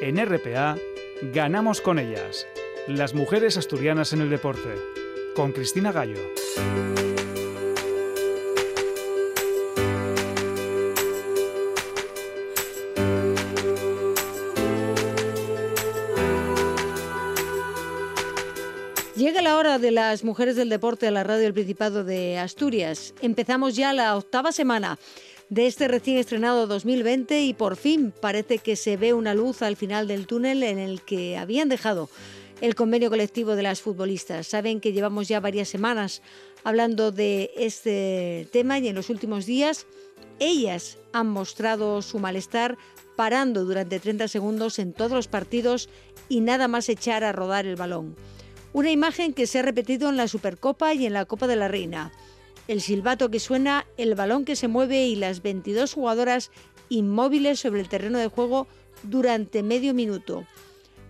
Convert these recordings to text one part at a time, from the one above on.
En RPA, ganamos con ellas. Las mujeres asturianas en el deporte. Con Cristina Gallo. Llega la hora de las mujeres del deporte a la radio del Principado de Asturias. Empezamos ya la octava semana de este recién estrenado 2020 y por fin parece que se ve una luz al final del túnel en el que habían dejado el convenio colectivo de las futbolistas. Saben que llevamos ya varias semanas hablando de este tema y en los últimos días ellas han mostrado su malestar parando durante 30 segundos en todos los partidos y nada más echar a rodar el balón. Una imagen que se ha repetido en la Supercopa y en la Copa de la Reina. El silbato que suena, el balón que se mueve y las 22 jugadoras inmóviles sobre el terreno de juego durante medio minuto.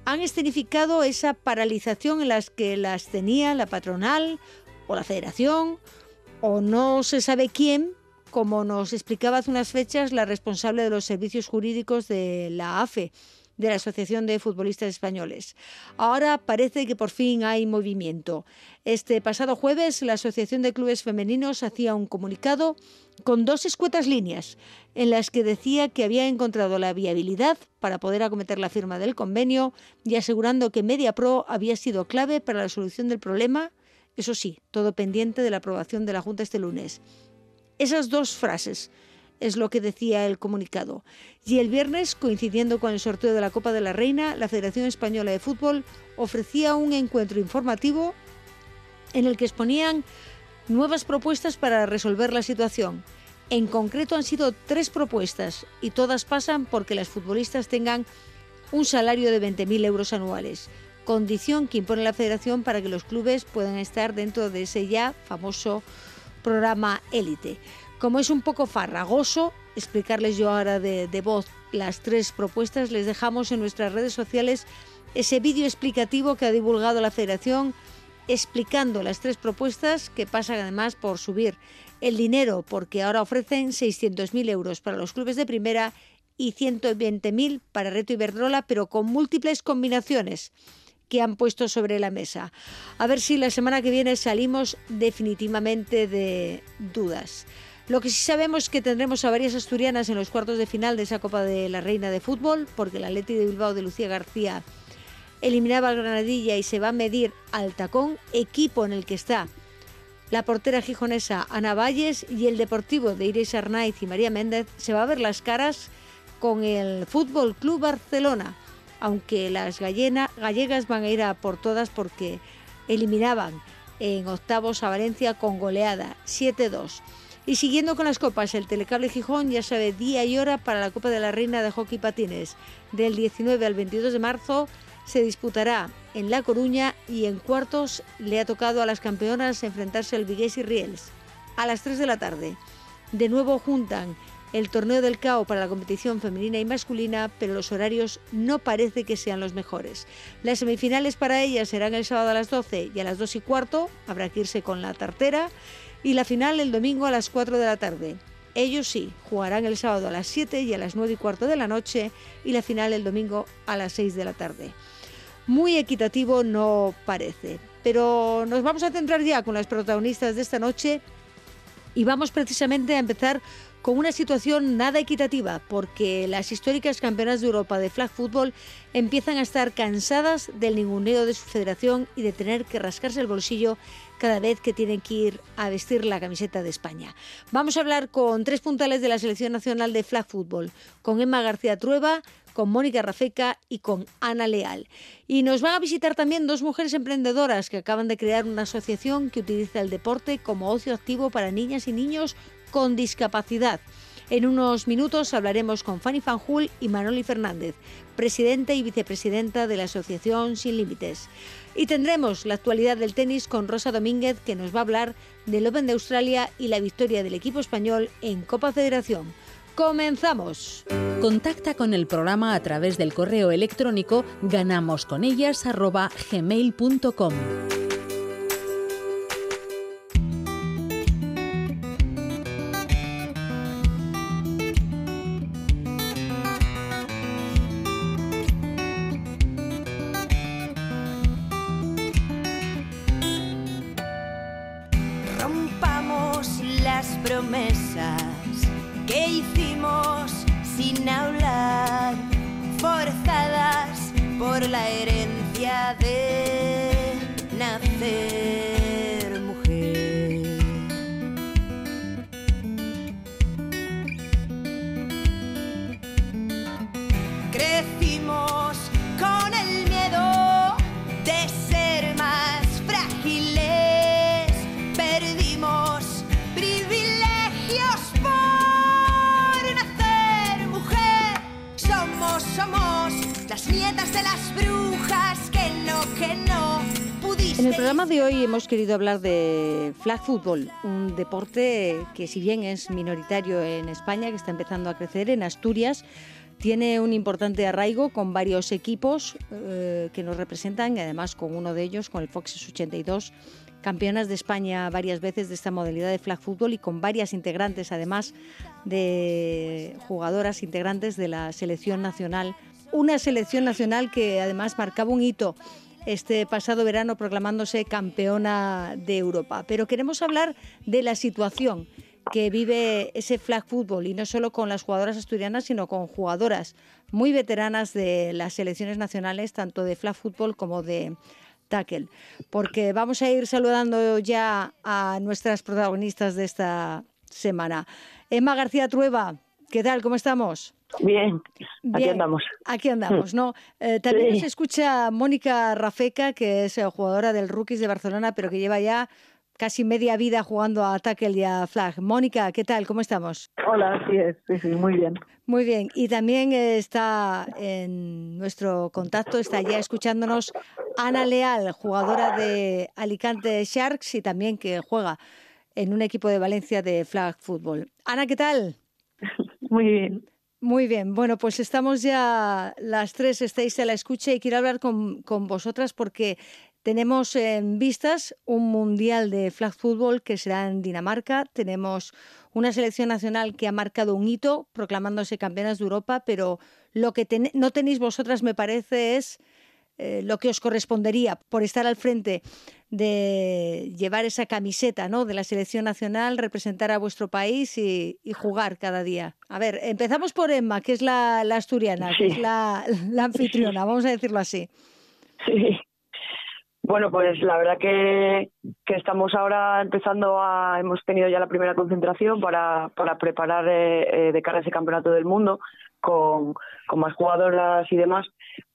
Han escenificado esa paralización en las que las tenía la patronal o la federación o no se sabe quién, como nos explicaba hace unas fechas la responsable de los servicios jurídicos de la AFE de la Asociación de Futbolistas Españoles. Ahora parece que por fin hay movimiento. Este pasado jueves la Asociación de Clubes Femeninos hacía un comunicado con dos escuetas líneas en las que decía que había encontrado la viabilidad para poder acometer la firma del convenio y asegurando que MediaPro había sido clave para la solución del problema, eso sí, todo pendiente de la aprobación de la Junta este lunes. Esas dos frases es lo que decía el comunicado. Y el viernes, coincidiendo con el sorteo de la Copa de la Reina, la Federación Española de Fútbol ofrecía un encuentro informativo en el que exponían nuevas propuestas para resolver la situación. En concreto han sido tres propuestas y todas pasan porque las futbolistas tengan un salario de 20.000 euros anuales, condición que impone la federación para que los clubes puedan estar dentro de ese ya famoso programa élite. Como es un poco farragoso explicarles yo ahora de, voz las tres propuestas, les dejamos en nuestras redes sociales ese vídeo explicativo que ha divulgado la Federación explicando las tres propuestas que pasan además por subir el dinero porque ahora ofrecen 600.000 euros para los clubes de primera y 120.000 para Reto Iberdrola, pero con múltiples combinaciones que han puesto sobre la mesa. A ver si la semana que viene salimos definitivamente de dudas. Lo que sí sabemos es que tendremos a varias asturianas en los cuartos de final de esa Copa de la Reina de Fútbol, porque el Atleti de Bilbao de Lucía García eliminaba al Granadilla y se va a medir al Tacón, equipo en el que está la portera gijonesa Ana Valles y el Deportivo de Iris Arnaiz y María Méndez se va a ver las caras con el Fútbol Club Barcelona, aunque las gallegas van a ir a por todas porque eliminaban en octavos a Valencia con goleada 7-2. Y siguiendo con las copas, el Telecable Gijón ya sabe día y hora para la Copa de la Reina de Hockey Patines. Del 19 al 22 de marzo se disputará en La Coruña y en cuartos le ha tocado a las campeonas enfrentarse al Vigués y Riels. A las 3 de la tarde. De nuevo juntan el torneo del CAO para la competición femenina y masculina, pero los horarios no parece que sean los mejores. Las semifinales para ellas serán el sábado a las 12 y a las 2 y cuarto, habrá que irse con la tartera y la final el domingo a las 4 de la tarde. Ellos sí, jugarán el sábado a las 7 y a las 9 y cuarto de la noche y la final el domingo a las 6 de la tarde. Muy equitativo no parece, pero nos vamos a centrar ya con las protagonistas de esta noche y vamos precisamente a empezar con una situación nada equitativa, porque las históricas campeonas de Europa de flag football empiezan a estar cansadas del ninguneo de su federación y de tener que rascarse el bolsillo cada vez que tienen que ir a vestir la camiseta de España. Vamos a hablar con tres puntales de la Selección Nacional de Flag Football, con Emma García Trueba, con Mónica Rafeca y con Ana Leal. Y nos van a visitar también dos mujeres emprendedoras que acaban de crear una asociación que utiliza el deporte como ocio activo para niñas y niños con discapacidad. En unos minutos hablaremos con Fanny Fanjul y Manoli Fernández, presidenta y vicepresidenta de la Asociación Sin Límites. Y tendremos la actualidad del tenis con Rosa Domínguez, que nos va a hablar del Open de Australia y la victoria del equipo español en Copa Federación. ¡Comenzamos! Contacta con el programa a través del correo electrónico ganamosconellas.gmail.com. la herencia de nacer mujer. Crecimos con el miedo de ser más frágiles, perdimos privilegios por nacer mujer. Somos, somos las nietas el programa de hoy hemos querido hablar de flag football, un deporte que si bien es minoritario en España, que está empezando a crecer en Asturias, tiene un importante arraigo con varios equipos eh, que nos representan y además con uno de ellos, con el Foxes 82, campeonas de España varias veces de esta modalidad de flag football y con varias integrantes además de jugadoras integrantes de la selección nacional. Una selección nacional que además marcaba un hito este pasado verano proclamándose campeona de Europa. Pero queremos hablar de la situación que vive ese flag football y no solo con las jugadoras asturianas, sino con jugadoras muy veteranas de las selecciones nacionales, tanto de flag football como de tackle. Porque vamos a ir saludando ya a nuestras protagonistas de esta semana. Emma García Trueba, ¿qué tal? ¿Cómo estamos? Bien, aquí Bien, andamos. Aquí andamos, ¿no? Eh, también nos escucha Mónica Rafeca, que es eh, jugadora del Rookies de Barcelona, pero que lleva ya casi media vida jugando a tackle y a flag. Mónica, ¿qué tal? ¿Cómo estamos? Hola, así es, sí, sí, muy bien. Muy bien, y también está en nuestro contacto, está ya escuchándonos Ana Leal, jugadora de Alicante Sharks y también que juega en un equipo de Valencia de flag football. Ana, ¿qué tal? Muy bien. Muy bien, bueno, pues estamos ya las tres, estáis a la escucha y quiero hablar con, con vosotras porque tenemos en vistas un mundial de flag football que será en Dinamarca. Tenemos una selección nacional que ha marcado un hito proclamándose campeonas de Europa, pero lo que no tenéis vosotras, me parece, es eh, lo que os correspondería por estar al frente de llevar esa camiseta ¿no? de la selección nacional, representar a vuestro país y, y jugar cada día. A ver, empezamos por Emma, que es la, la asturiana, que es la, la anfitriona, vamos a decirlo así. Sí. Bueno, pues la verdad que, que estamos ahora empezando a... Hemos tenido ya la primera concentración para, para preparar eh, eh, de cara a ese campeonato del mundo con, con más jugadoras y demás.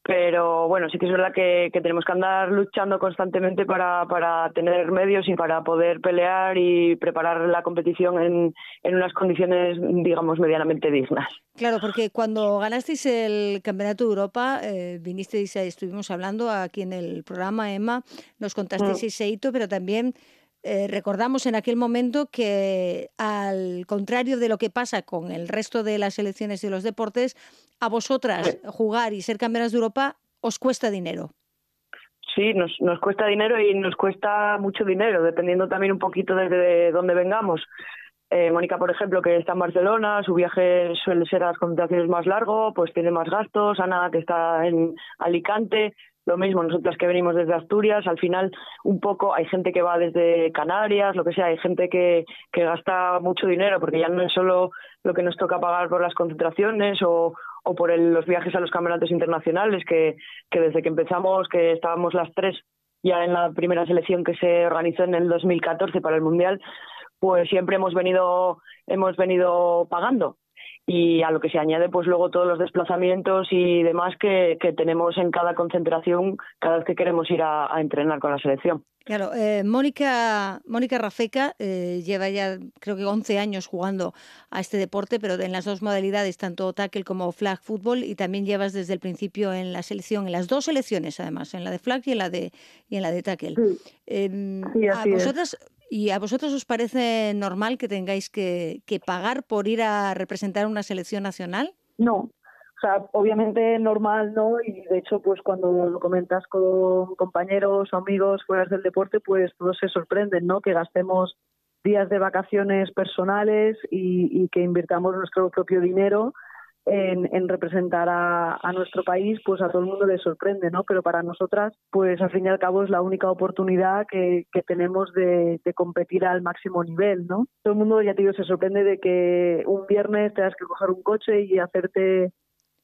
Pero bueno, sí que es verdad que, que tenemos que andar luchando constantemente para, para tener medios y para poder pelear y preparar la competición en, en unas condiciones, digamos, medianamente dignas. Claro, porque cuando ganasteis el Campeonato de Europa, eh, vinisteis, estuvimos hablando aquí en el programa, Emma, nos contasteis Mm. ese hito, pero también eh, recordamos en aquel momento que, al contrario de lo que pasa con el resto de las selecciones y los deportes, a vosotras jugar y ser campeonas de Europa os cuesta dinero. Sí, nos, nos cuesta dinero y nos cuesta mucho dinero, dependiendo también un poquito desde dónde vengamos. Eh, Mónica, por ejemplo, que está en Barcelona, su viaje suele ser a las concentraciones más largo, pues tiene más gastos. Ana, que está en Alicante, lo mismo. Nosotras que venimos desde Asturias, al final un poco hay gente que va desde Canarias, lo que sea, hay gente que, que gasta mucho dinero, porque ya no es solo lo que nos toca pagar por las concentraciones o, o por el- los viajes a los campeonatos internacionales, que, que desde que empezamos, que estábamos las tres ya en la primera selección que se organizó en el 2014 para el Mundial, pues siempre hemos venido, hemos venido pagando. Y a lo que se añade, pues luego todos los desplazamientos y demás que, que tenemos en cada concentración cada vez que queremos ir a, a entrenar con la selección. Claro, eh, Mónica, Mónica Rafeca eh, lleva ya creo que 11 años jugando a este deporte, pero en las dos modalidades, tanto tackle como flag football, y también llevas desde el principio en la selección, en las dos selecciones además, en la de flag y en la de, y en la de tackle. Sí, a así es. ¿Y a vosotros os parece normal que tengáis que, que pagar por ir a representar una selección nacional? No, o sea, obviamente normal no, y de hecho, pues cuando lo comentas con compañeros o amigos fuera del deporte, pues todos se sorprenden, ¿no? Que gastemos días de vacaciones personales y, y que invirtamos nuestro propio dinero en, representar a, nuestro país, pues a todo el mundo le sorprende, ¿no? Pero para nosotras, pues al fin y al cabo es la única oportunidad que, tenemos de, competir al máximo nivel, ¿no? Todo el mundo, ya te digo, se sorprende de que un viernes tengas que coger un coche y hacerte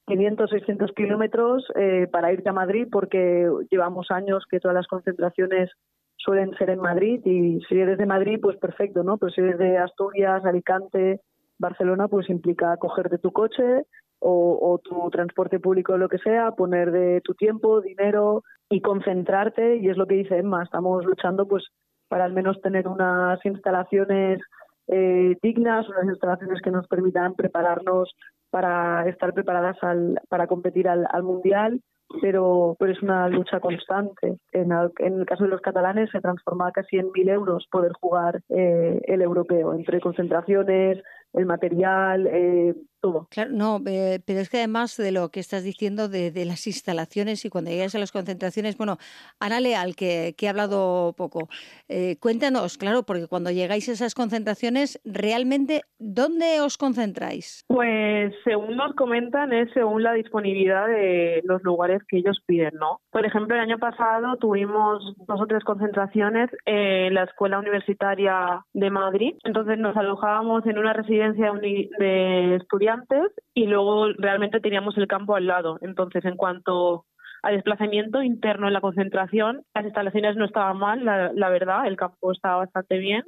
500, 600 kilómetros eh, para irte a Madrid, porque llevamos años que todas las concentraciones suelen ser en Madrid y si eres de Madrid, pues perfecto, ¿no? Pero si eres de Asturias, Alicante, Barcelona, pues implica cogerte tu coche o, tu transporte público lo que sea, poner de tu tiempo, dinero y concentrarte. Y es lo que dice Emma, estamos luchando pues para al menos tener unas instalaciones eh, dignas, unas instalaciones que nos permitan prepararnos para estar preparadas al, para competir al, al mundial pero, pero es una lucha constante. En el, en el caso de los catalanes se transforma casi en mil euros poder jugar eh, el europeo, entre concentraciones, el material, eh, todo. Claro, no, eh, pero es que además de lo que estás diciendo de, de, las instalaciones y cuando llegas a las concentraciones, bueno, Ana Leal, que, que ha hablado poco, eh, cuéntanos, claro, porque cuando llegáis a esas concentraciones, realmente, ¿dónde os concentráis? Pues según nos comentan, es según la disponibilidad de los lugares que ellos piden, ¿no? Por ejemplo, el año pasado tuvimos dos o tres concentraciones en la Escuela Universitaria de Madrid, entonces nos alojábamos en una residencia de estudiantes y luego realmente teníamos el campo al lado. Entonces, en cuanto a desplazamiento interno en la concentración, las instalaciones no estaban mal, la, verdad, el campo estaba bastante bien,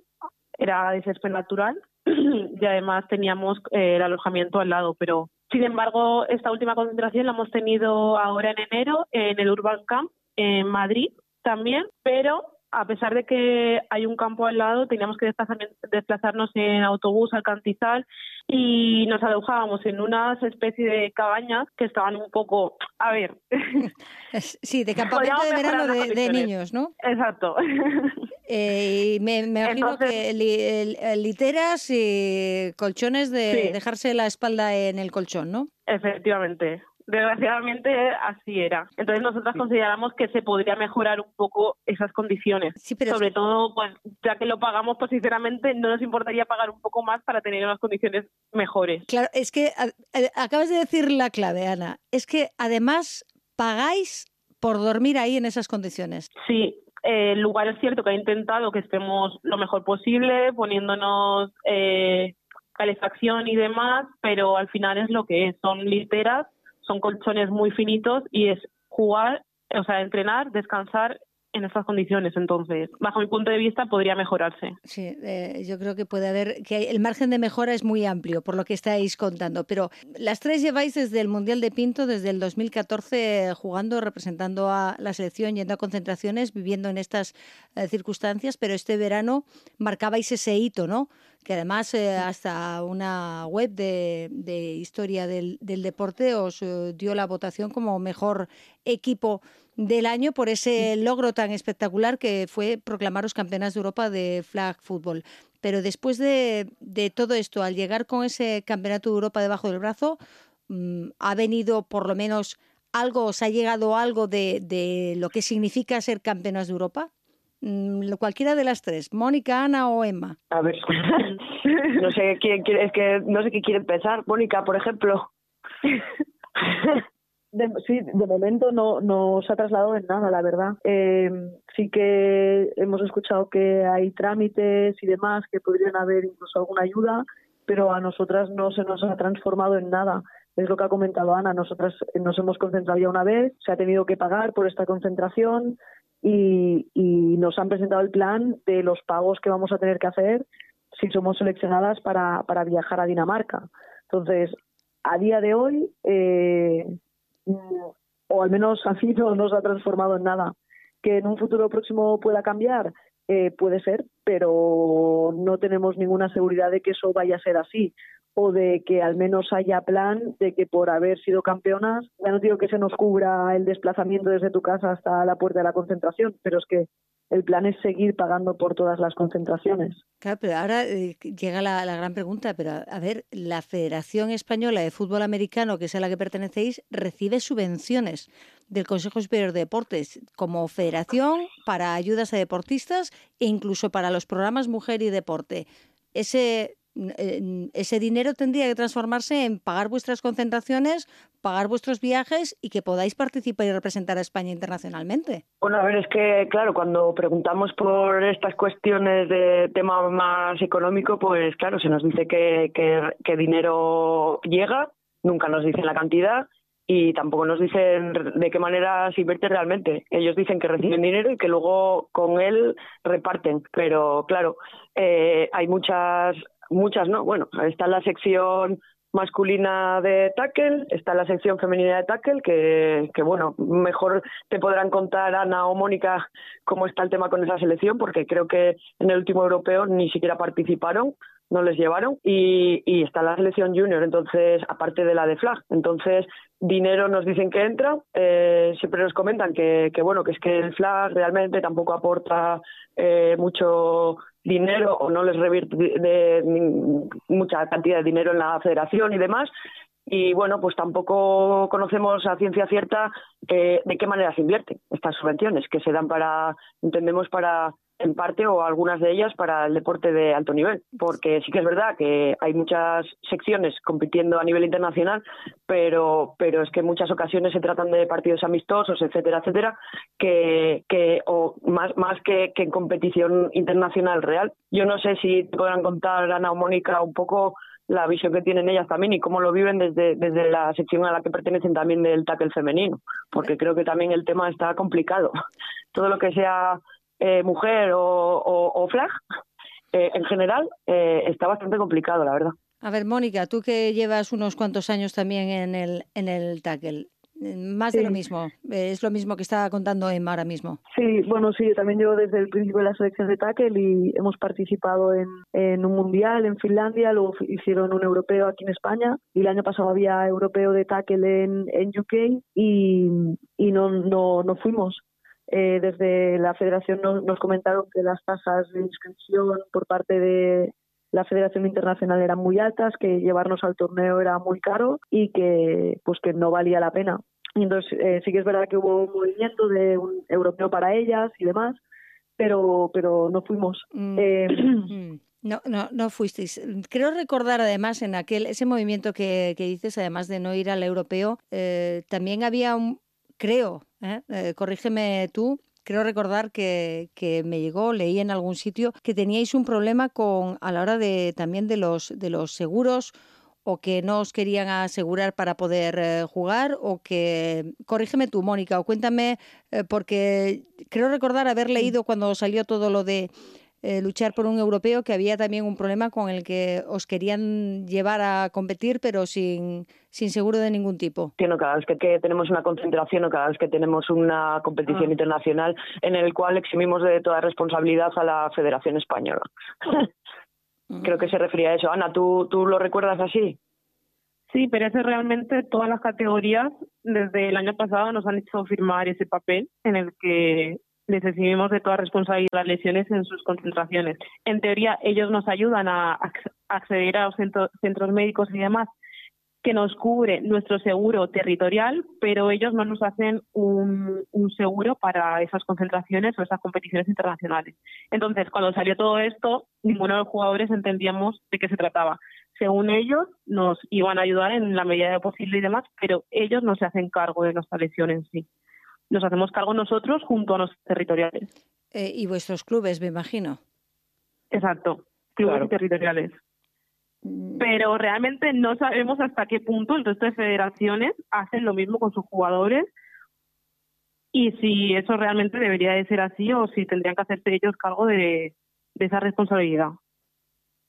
era de césped natural y además teníamos eh, el alojamiento al lado, pero sin embargo, esta última concentración la hemos tenido ahora en enero en el Urban Camp en Madrid también, pero a pesar de que hay un campo al lado, teníamos que desplazarnos en autobús al Cantizal y nos alojábamos en unas especie de cabañas que estaban un poco, a ver... Sí, de campamento de verano de, niños, ¿no? Exacto. Eh, y me, imagino que literas y colchones de dejarse la espalda en el colchón, ¿no? Efectivamente desgraciadamente así era. Entonces nosotras consideramos que se podría mejorar un poco esas condiciones. Sobre todo, pues ya que lo pagamos, pues sinceramente no nos importaría pagar un poco más para tener unas condiciones mejores. Claro, es que eh, acabas de decir la clave, Ana. Es que además pagáis por dormir ahí en esas condiciones. Sí, el lugar es cierto que ha intentado que estemos lo mejor posible, poniéndonos eh, calefacción y demás, pero al final es lo que es, son literas son colchones muy finitos y es jugar, o sea, entrenar, descansar en estas condiciones. Entonces, bajo mi punto de vista, podría mejorarse. Sí, eh, yo creo que puede haber, que el margen de mejora es muy amplio, por lo que estáis contando. Pero las tres lleváis desde el Mundial de Pinto, desde el 2014, jugando, representando a la selección, yendo a concentraciones, viviendo en estas eh, circunstancias, pero este verano marcabais ese hito, ¿no? Que además eh, hasta una web de, de historia del, del, deporte os dio la votación como mejor equipo del año por ese logro tan espectacular que fue proclamaros campeonas de Europa de flag football. Pero después de, todo esto, al llegar con ese campeonato de Europa debajo del brazo, mm, ha venido por lo menos algo, os ha llegado algo de, lo que significa ser campeonas de Europa. Mm, cualquiera de las tres, Mónica, Ana o Emma. A ver, no sé quién es que no sé qué quiere empezar. Mónica, por ejemplo. De, sí, de momento no, no se ha trasladado en nada, la verdad. Eh, sí que hemos escuchado que hay trámites y demás, que podrían haber incluso alguna ayuda, pero a nosotras no se nos ha transformado en nada. Es lo que ha comentado Ana, nosotras nos hemos concentrado ya una vez, se ha tenido que pagar por esta concentración y, y nos han presentado el plan de los pagos que vamos a tener que hacer si somos seleccionadas para, para viajar a Dinamarca. Entonces, a día de hoy, eh, o al menos a mí no, se ha transformado en nada. Que en un futuro próximo pueda cambiar, eh, puede ser, pero no tenemos ninguna seguridad de que eso vaya a ser así o de que al menos haya plan de que por haber sido campeonas, ya no digo que se nos cubra el desplazamiento desde tu casa hasta la puerta de la concentración, pero es que el plan es seguir pagando por todas las concentraciones. Claro, pero ahora eh, llega la, gran pregunta, pero a, ver, la Federación Española de Fútbol Americano, que es a la que pertenecéis, recibe subvenciones del Consejo Superior de Deportes como federación para ayudas a deportistas e incluso para los programas Mujer y Deporte. Ese ese dinero tendría que transformarse en pagar vuestras concentraciones, pagar vuestros viajes y que podáis participar y representar a España internacionalmente. Bueno, a ver, es que, claro, cuando preguntamos por estas cuestiones de tema más económico, pues claro, se nos dice que, que dinero llega, nunca nos dicen la cantidad y tampoco nos dicen de qué manera se invierte realmente. Ellos dicen que reciben dinero y que luego con él reparten, pero claro, eh, hay muchas, muchas, ¿no? Bueno, está la sección masculina de tackle, está la sección femenina de tackle, que, que bueno, mejor te podrán contar Ana o Mónica cómo está el tema con esa selección, porque creo que en el último europeo ni siquiera participaron, no les llevaron y, y, está la selección junior, entonces, aparte de la de flag. Entonces, dinero nos dicen que entra, eh, siempre nos comentan que, que, bueno, que es que el flag realmente tampoco aporta eh, mucho dinero o no les revierte de, mucha cantidad de dinero en la federación y demás. Y bueno, pues tampoco conocemos a ciencia cierta eh, de qué manera se invierten estas subvenciones que se dan para, entendemos, para en parte o algunas de ellas para el deporte de alto nivel, porque sí que es verdad que hay muchas secciones compitiendo a nivel internacional, pero pero es que en muchas ocasiones se tratan de partidos amistosos, etcétera, etcétera, que, que o más más que, que en competición internacional real. Yo no sé si podrán contar Ana o Mónica un poco la visión que tienen ellas también y cómo lo viven desde, desde la sección a la que pertenecen también del tackle femenino, porque creo que también el tema está complicado. Todo lo que sea eh, mujer o, flag, eh, en general eh, está bastante complicado, la verdad. A ver, Mónica, tú que llevas unos cuantos años también en el, en el tackle, más de lo mismo, es lo mismo que estaba contando Emma ahora mismo. Sí, bueno, sí, yo también llevo desde el principio de la selección de tackle y hemos participado en, en un mundial en Finlandia, luego hicieron un europeo aquí en España y el año pasado había europeo de tackle en, en UK y, y no, no, no fuimos. Eh, desde la federación nos, comentaron que las tasas de inscripción por parte de la Federación Internacional eran muy altas, que llevarnos al torneo era muy caro y que pues que no valía la pena. Y entonces eh, sí que es verdad que hubo un movimiento de un europeo para ellas y demás, pero pero no fuimos. Mm. Eh, mm. No, no, no fuisteis. Creo recordar además en aquel ese movimiento que, que dices, además de no ir al europeo, también había un, creo, ¿eh? ¿eh? corrígeme tú, creo recordar que, que, me llegó, leí en algún sitio que teníais un problema con a la hora de también de los de los seguros o que no os querían asegurar para poder eh, jugar o que corrígeme tú Mónica o cuéntame eh, porque creo recordar haber leído cuando salió todo lo de eh, luchar por un europeo, que había también un problema con el que os querían llevar a competir, pero sin, sin seguro de ningún tipo. cada vez que, tenemos una concentración o cada vez que tenemos una competición ah. internacional en el cual eximimos de toda responsabilidad a la Federación Española. Creo que se refería a eso. Ana, ¿tú, ¿tú lo recuerdas así? Sí, pero eso realmente todas las categorías desde el año pasado nos han hecho firmar ese papel en el que les de toda responsabilidad las lesiones en sus concentraciones. En teoría, ellos nos ayudan a acceder a los centros médicos y demás que nos cubre nuestro seguro territorial, pero ellos no nos hacen un, seguro para esas concentraciones o esas competiciones internacionales. Entonces, cuando salió todo esto, ninguno de los jugadores entendíamos de qué se trataba. Según ellos, nos iban a ayudar en la medida de posible y demás, pero ellos no se hacen cargo de nuestra lesión en sí nos hacemos cargo nosotros junto a los territoriales. Eh, y vuestros clubes, me imagino. Exacto, clubes territoriales. Mm. Pero realmente no sabemos hasta qué punto el resto de federaciones hacen lo mismo con sus jugadores y si eso realmente debería de ser así o si tendrían que hacerse ellos cargo de, esa responsabilidad.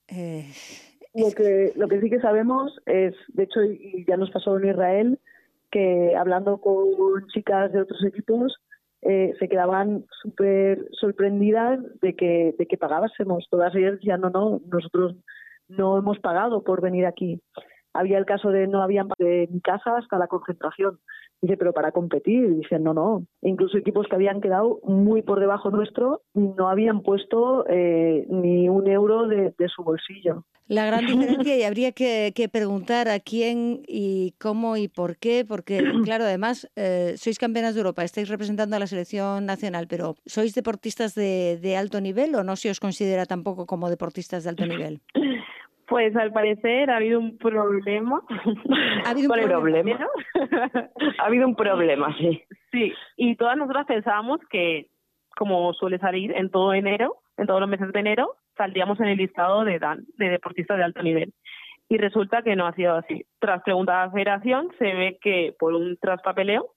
Eh, lo que lo que sí que sabemos es, de hecho, y ya nos pasó en Israel, que hablando con chicas de otros equipos eh, se quedaban súper sorprendidas de que, de que pagásemos. Todas ellas decían, no, no, nosotros no hemos pagado por venir aquí. Había el caso de no habían de mi casa hasta la concentración. Dice, pero para competir. Dice, no, no. incluso equipos que habían quedado muy por debajo nuestro no habían puesto eh, ni un euro de, su bolsillo. La gran diferencia, y habría que, preguntar a quién y cómo y por qué, porque, claro, además, eh, sois campeonas de Europa, estáis representando a la selección nacional, pero ¿sois deportistas de, de alto nivel o no se os considera tampoco como deportistas de alto nivel? Pues al parecer ha habido un problema. Ha habido un ¿Cuál problema. ha habido un problema, sí. Sí, y todas nosotras pensábamos que, como suele salir en todo enero, en todos los meses de enero, saldríamos en el listado de, dan- de deportistas de alto nivel. Y resulta que no ha sido así. Tras preguntar a la federación, se ve que por un traspapeleo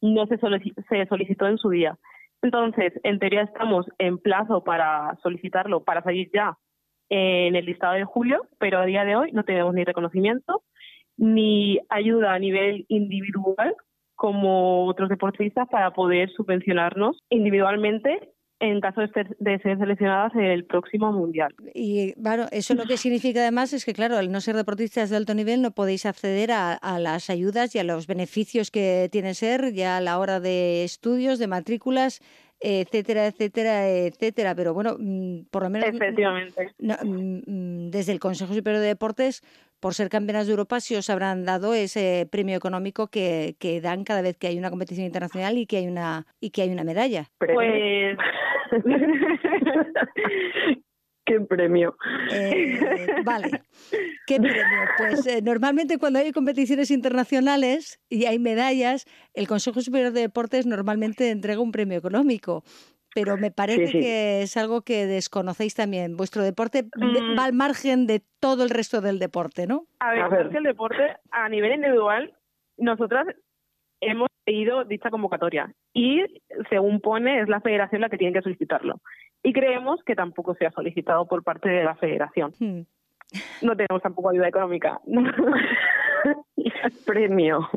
no se, se solicitó en su día. Entonces, en teoría estamos en plazo para solicitarlo, para salir ya en el listado de julio, pero a día de hoy no tenemos ni reconocimiento ni ayuda a nivel individual como otros deportistas para poder subvencionarnos individualmente en caso de ser, de seleccionadas en el próximo mundial. Y claro, eso lo que significa además es que, claro, al no ser deportistas de alto nivel no podéis acceder a, a las ayudas y a los beneficios que tiene ser ya a la hora de estudios, de matrículas, etcétera, etcétera, etcétera. Pero bueno, mm, por lo menos Efectivamente. no, mm, mm, desde el Consejo Superior de Deportes, por ser campeonas de Europa, sí os habrán dado ese premio económico que, que dan cada vez que hay una competición internacional y que hay una y que hay una medalla. Pues ¿Qué premio? Eh, vale. ¿Qué premio? Pues eh, normalmente cuando hay competiciones internacionales y hay medallas, el Consejo Superior de Deportes normalmente entrega un premio económico. Pero me parece Sí, sí. que es algo que desconocéis también. Vuestro deporte de- Mm. va al margen de todo el resto del deporte, ¿no? A ver, A ver. es que el deporte a nivel individual, nosotras hemos pedido dicha convocatoria y según pone es la federación la que tiene que solicitarlo. Y creemos que tampoco se ha solicitado por parte de la federación. Hmm. No tenemos tampoco ayuda económica. premio.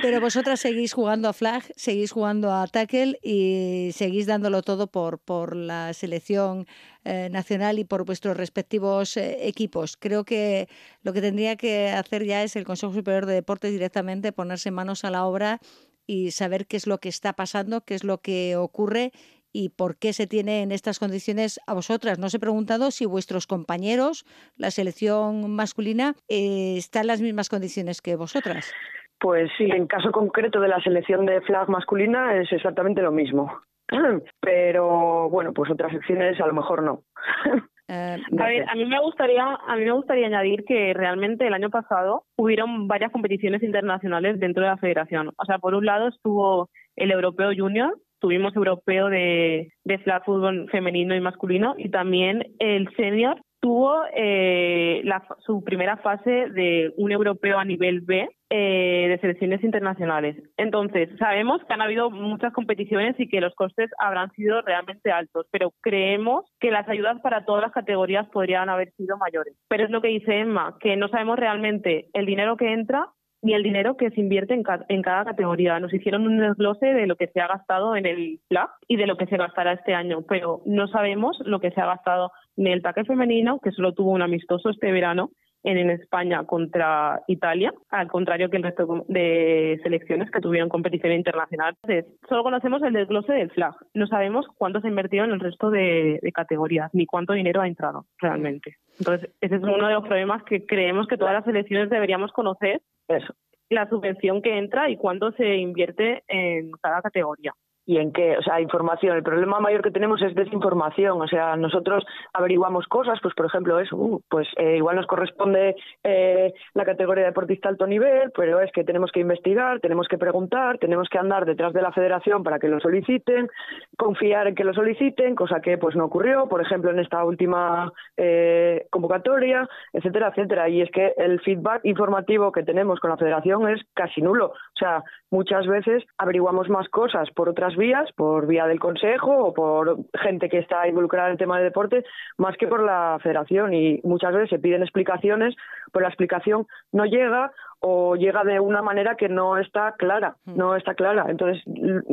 Pero vosotras seguís jugando a flag, seguís jugando a tackle y seguís dándolo todo por, por la selección eh, nacional y por vuestros respectivos eh, equipos. Creo que lo que tendría que hacer ya es el Consejo Superior de Deportes directamente ponerse manos a la obra y saber qué es lo que está pasando, qué es lo que ocurre y por qué se tiene en estas condiciones a vosotras. No os he preguntado si vuestros compañeros, la selección masculina, eh, está en las mismas condiciones que vosotras. Pues sí, en caso concreto de la selección de flag masculina es exactamente lo mismo. Pero bueno, pues otras secciones a lo mejor no. Eh, A ver, a mí me gustaría, a mí me gustaría añadir que realmente el año pasado hubieron varias competiciones internacionales dentro de la federación. O sea, por un lado estuvo el Europeo Junior, tuvimos Europeo de, de flag fútbol femenino y masculino, y también el Senior tuvo eh, la, su primera fase de un europeo a nivel B eh, de selecciones internacionales. Entonces, sabemos que han habido muchas competiciones y que los costes habrán sido realmente altos, pero creemos que las ayudas para todas las categorías podrían haber sido mayores. Pero es lo que dice Emma, que no sabemos realmente el dinero que entra ni el dinero que se invierte en, ca- en cada categoría. Nos hicieron un desglose de lo que se ha gastado en el flag y de lo que se gastará este año, pero no sabemos lo que se ha gastado en el taque femenino, que solo tuvo un amistoso este verano en, en España contra Italia, al contrario que el resto de selecciones que tuvieron competición internacional. Entonces, solo conocemos el desglose del flag. No sabemos cuánto se ha invertido en el resto de, de categorías, ni cuánto dinero ha entrado realmente. Entonces, ese es uno de los problemas que creemos que todas las selecciones deberíamos conocer Eso. la subvención que entra y cuánto se invierte en cada categoría. ¿Y en qué? O sea, información. El problema mayor que tenemos es desinformación. O sea, nosotros averiguamos cosas, pues por ejemplo eso, uh, pues eh, igual nos corresponde eh, la categoría de deportista alto nivel, pero es que tenemos que investigar, tenemos que preguntar, tenemos que andar detrás de la federación para que lo soliciten, confiar en que lo soliciten, cosa que pues no ocurrió, por ejemplo en esta última eh, convocatoria, etcétera, etcétera. Y es que el feedback informativo que tenemos con la federación es casi nulo. O sea, muchas veces averiguamos más cosas por otras por vía del consejo o por gente que está involucrada en el tema de deporte, más que por la federación. Y muchas veces se piden explicaciones, pero la explicación no llega o llega de una manera que no está clara, no está clara. Entonces,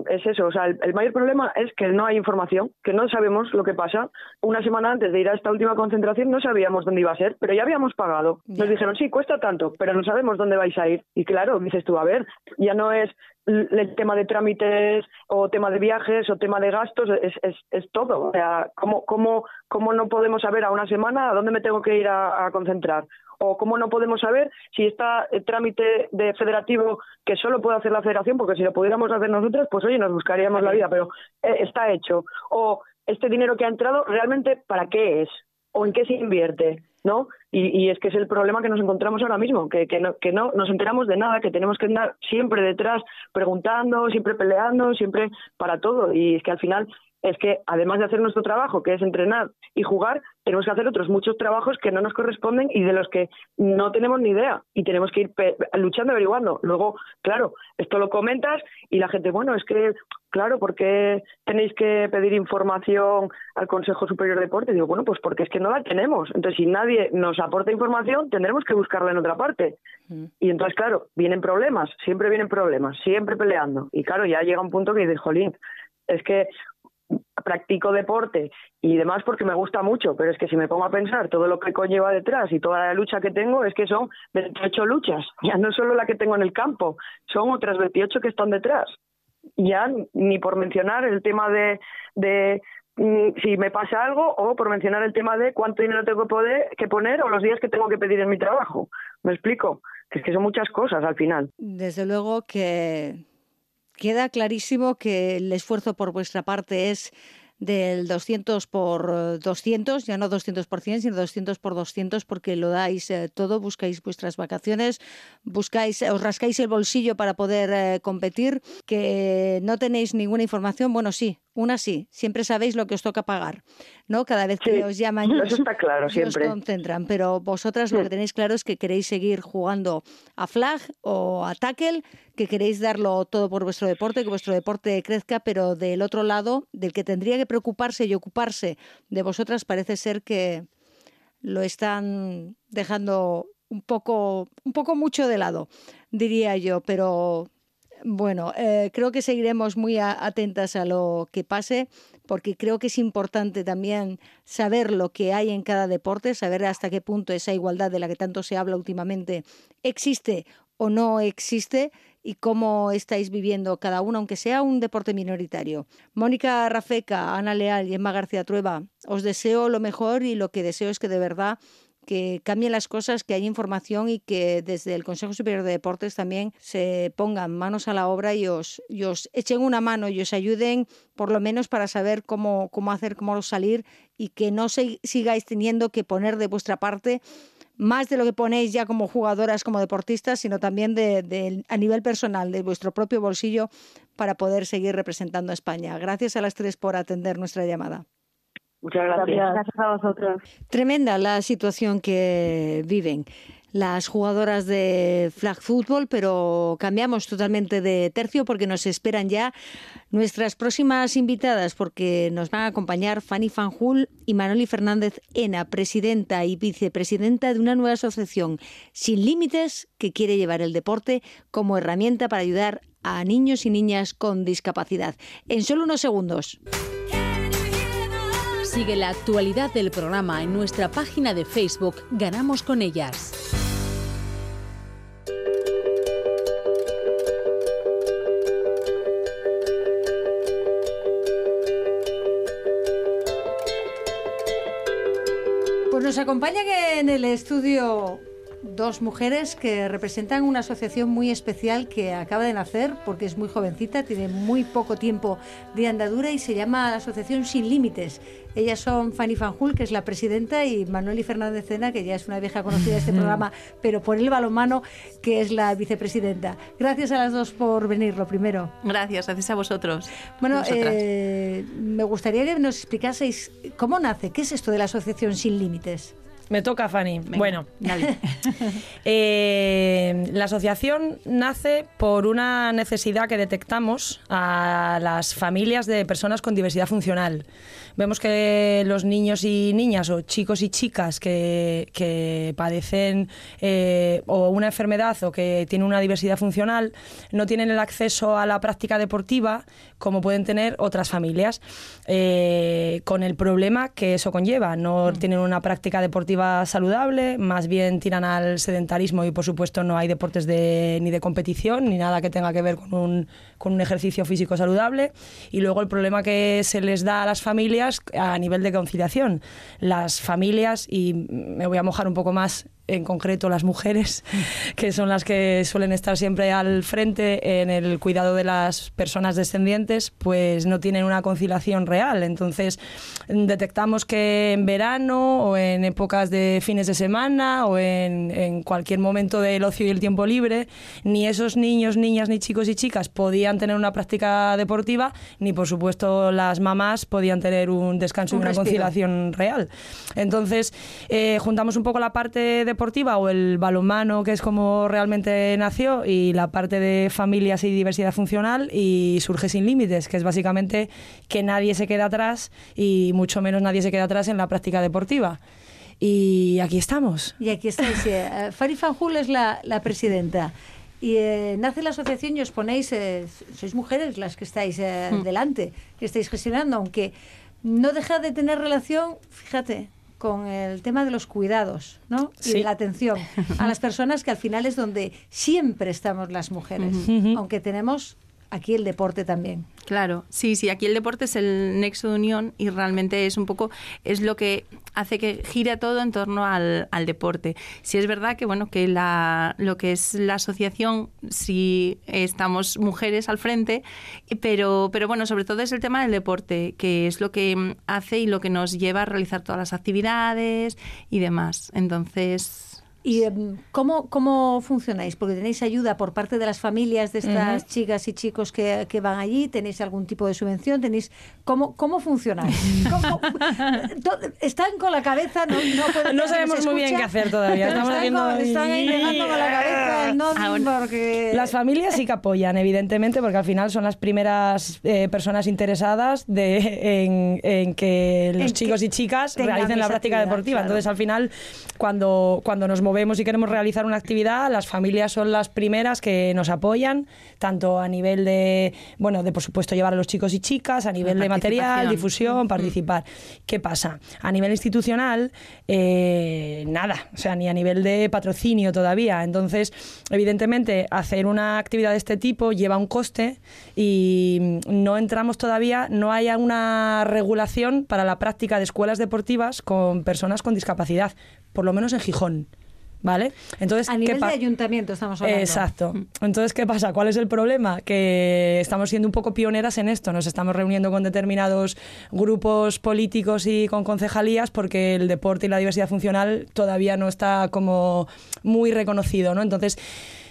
es eso, o sea, el, el mayor problema es que no hay información, que no sabemos lo que pasa. Una semana antes de ir a esta última concentración no sabíamos dónde iba a ser, pero ya habíamos pagado. Nos dijeron, sí, cuesta tanto, pero no sabemos dónde vais a ir. Y claro, dices tú, a ver, ya no es el tema de trámites o tema de viajes o tema de gastos, es, es, es todo. O sea, ¿cómo, cómo, ¿cómo no podemos saber a una semana a dónde me tengo que ir a, a concentrar? o cómo no podemos saber si está el trámite de federativo que solo puede hacer la federación, porque si lo pudiéramos hacer nosotros, pues oye, nos buscaríamos la vida, pero eh, está hecho. O este dinero que ha entrado, ¿realmente para qué es? ¿O en qué se invierte? ¿no? Y, y, es que es el problema que nos encontramos ahora mismo, que, que, no, que no nos enteramos de nada, que tenemos que andar siempre detrás preguntando, siempre peleando, siempre para todo. Y es que al final es que además de hacer nuestro trabajo, que es entrenar y jugar, tenemos que hacer otros muchos trabajos que no nos corresponden y de los que no tenemos ni idea y tenemos que ir luchando, averiguando. Luego, claro, esto lo comentas y la gente, bueno, es que, claro, ¿por qué tenéis que pedir información al Consejo Superior de Deporte? digo, bueno, pues porque es que no la tenemos. Entonces, si nadie nos aporta información, tendremos que buscarla en otra parte. Mm. Y entonces, claro, vienen problemas, siempre vienen problemas, siempre peleando. Y claro, ya llega un punto que dices, jolín, es que practico deporte y demás porque me gusta mucho, pero es que si me pongo a pensar todo lo que conlleva detrás y toda la lucha que tengo, es que son 28 luchas, ya no solo la que tengo en el campo, son otras 28 que están detrás. Ya ni por mencionar el tema de, de mm, si me pasa algo o por mencionar el tema de cuánto dinero tengo que, poner o los días que tengo que pedir en mi trabajo. ¿Me explico? Que es que son muchas cosas al final. Desde luego que queda clarísimo que el esfuerzo por vuestra parte es del 200 por 200, ya no 200%, sino 200 por 200, porque lo dais eh, todo, buscáis vuestras vacaciones, buscáis, os rascáis el bolsillo para poder eh, competir, que no tenéis ninguna información, bueno, sí, una sí, siempre sabéis lo que os toca pagar, ¿no? Cada vez que os llaman eso está claro, siempre. os concentran, pero vosotras lo que tenéis claro es que queréis seguir jugando a flag o a tackle, que queréis darlo todo por vuestro deporte, que vuestro deporte crezca, pero del otro lado, del que tendría que preocuparse y ocuparse de vosotras, parece ser que lo están dejando un poco, un poco mucho de lado, diría yo, pero bueno, eh, creo que seguiremos muy atentas a lo que pase porque creo que es importante también saber lo que hay en cada deporte, saber hasta qué punto esa igualdad de la que tanto se habla últimamente existe o no existe y cómo estáis viviendo cada uno, aunque sea un deporte minoritario. Mónica Rafeca, Ana Leal y Emma García Trueba, os deseo lo mejor y lo que deseo es que de verdad que cambien las cosas, que haya información y que desde el Consejo Superior de Deportes también se pongan manos a la obra y os, echen una mano y os ayuden por lo menos para saber cómo, cómo hacer, cómo salir y que no se, sigáis teniendo que poner de vuestra parte más de lo que ponéis ya como jugadoras, como deportistas, sino también de, a nivel personal, de vuestro propio bolsillo, para poder seguir representando a España. Gracias a las tres por atender nuestra llamada. Muchas gracias. Gracias a vosotros. Tremenda la situación que viven las jugadoras de flag football, pero cambiamos totalmente de tercio porque nos esperan ya nuestras próximas invitadas, porque nos van a acompañar Fanny Fanjul y Manoli Fernández Ena, presidenta y vicepresidenta de una nueva asociación sin límites que quiere llevar el deporte como herramienta para ayudar a niños y niñas con discapacidad. En solo unos segundos. Sigue la actualidad del programa en nuestra página de Facebook Ganamos con ellas. Pues nos acompañan en el estudio dos mujeres que representan una asociación muy especial que acaba de nacer porque es muy jovencita, tiene muy poco tiempo de andadura y se llama la Asociación Sin Límites. Ellas son Fanny Fanjul, que es la presidenta, y Manuel y Fernández Cena, que ya es una vieja conocida de este programa, pero por el balonmano, que es la vicepresidenta. Gracias a las dos por venir, lo primero. Gracias, gracias a vosotros. Bueno, eh, me gustaría que nos explicaseis cómo nace, qué es esto de la Asociación Sin Límites. Me toca, Fanny. bueno, eh, la asociación nace por una necesidad que detectamos a las familias de personas con diversidad funcional. Vemos que los niños y niñas o chicos y chicas que, padecen eh, o una enfermedad o que tienen una diversidad funcional no tienen el acceso a la práctica deportiva como pueden tener otras familias, eh, con el problema que eso conlleva. No mm. tienen una práctica deportiva saludable, más bien tiran al sedentarismo y por supuesto no hay deportes de, ni de competición ni nada que tenga que ver con un, con un ejercicio físico saludable. Y luego el problema que se les da a las familias a nivel de conciliación. Las familias, y me voy a mojar un poco más en concreto las mujeres, que son las que suelen estar siempre al frente en el cuidado de las personas descendientes, pues no tienen una conciliación real. Entonces, detectamos que en verano o en épocas de fines de semana o en, en cualquier momento del ocio y el tiempo libre, ni esos niños, niñas, ni chicos y chicas podían tener una práctica deportiva, ni por supuesto las mamás podían tener un descanso Un y una respiro. conciliación real. Entonces, eh, juntamos un poco la parte deportiva o el balonmano, que es como realmente nació, y la parte de familias y diversidad funcional, y surge sin límites, que es básicamente que nadie se queda atrás y mucho menos nadie se queda atrás en la práctica deportiva. Y aquí estamos. Y aquí estáis. Eh, Fari Fanjul es la, la presidenta. Y eh, nace la asociación y os ponéis, eh, sois mujeres las que estáis eh, delante, que estáis gestionando, aunque no deja de tener relación, fíjate, con el tema de los cuidados, ¿no? Y de la atención a las personas que al final es donde siempre estamos las mujeres, aunque tenemos aquí el deporte también. Claro, sí, sí, aquí el deporte es el nexo de unión y realmente es un poco, es lo que hace que gire todo en torno al, al deporte. Sí es verdad que, bueno, que la, lo que es la asociación, sí estamos mujeres al frente, pero, pero bueno, sobre todo es el tema del deporte, que es lo que hace y lo que nos lleva a realizar todas las actividades y demás. Entonces... ¿Y em, cómo, cómo funcionáis? Porque tenéis ayuda por parte de las familias de estas chicas y chicos que, que van allí, tenéis algún tipo de subvención, tenéis ¿cómo, cómo funcionáis? ¿Cómo- están con la cabeza, no, no, No sabemos muy bien qué hacer todavía. Estamos están, haciendo- con, están ahí negando con la cabeza el no porque Las familias sí que apoyan, evidentemente, porque al final son las primeras eh, personas interesadas de, en, en que los En que chicos y chicas realicen la práctica deportiva. claro. Entonces, al final, cuando, cuando nos movemos y queremos realizar una actividad, las familias son las primeras que nos apoyan, tanto a nivel de, bueno, de por supuesto llevar a los chicos y chicas, a nivel de material, difusión, participar. ¿Qué pasa? A nivel institucional, eh, nada, o sea, ni a nivel de patrocinio todavía. Entonces, evidentemente, hacer una actividad de este tipo lleva un coste y no entramos todavía, no hay una regulación para la práctica de escuelas deportivas con personas con discapacidad, por lo menos en Gijón. ¿Vale? Entonces, a ¿qué nivel de ayuntamiento estamos hablando. Exacto. Entonces, ¿qué pasa? ¿Cuál es el problema? Que estamos siendo un poco pioneras en esto. Nos estamos reuniendo con determinados grupos políticos y con concejalías porque el deporte y la diversidad funcional todavía no está como muy reconocido, ¿no? Entonces,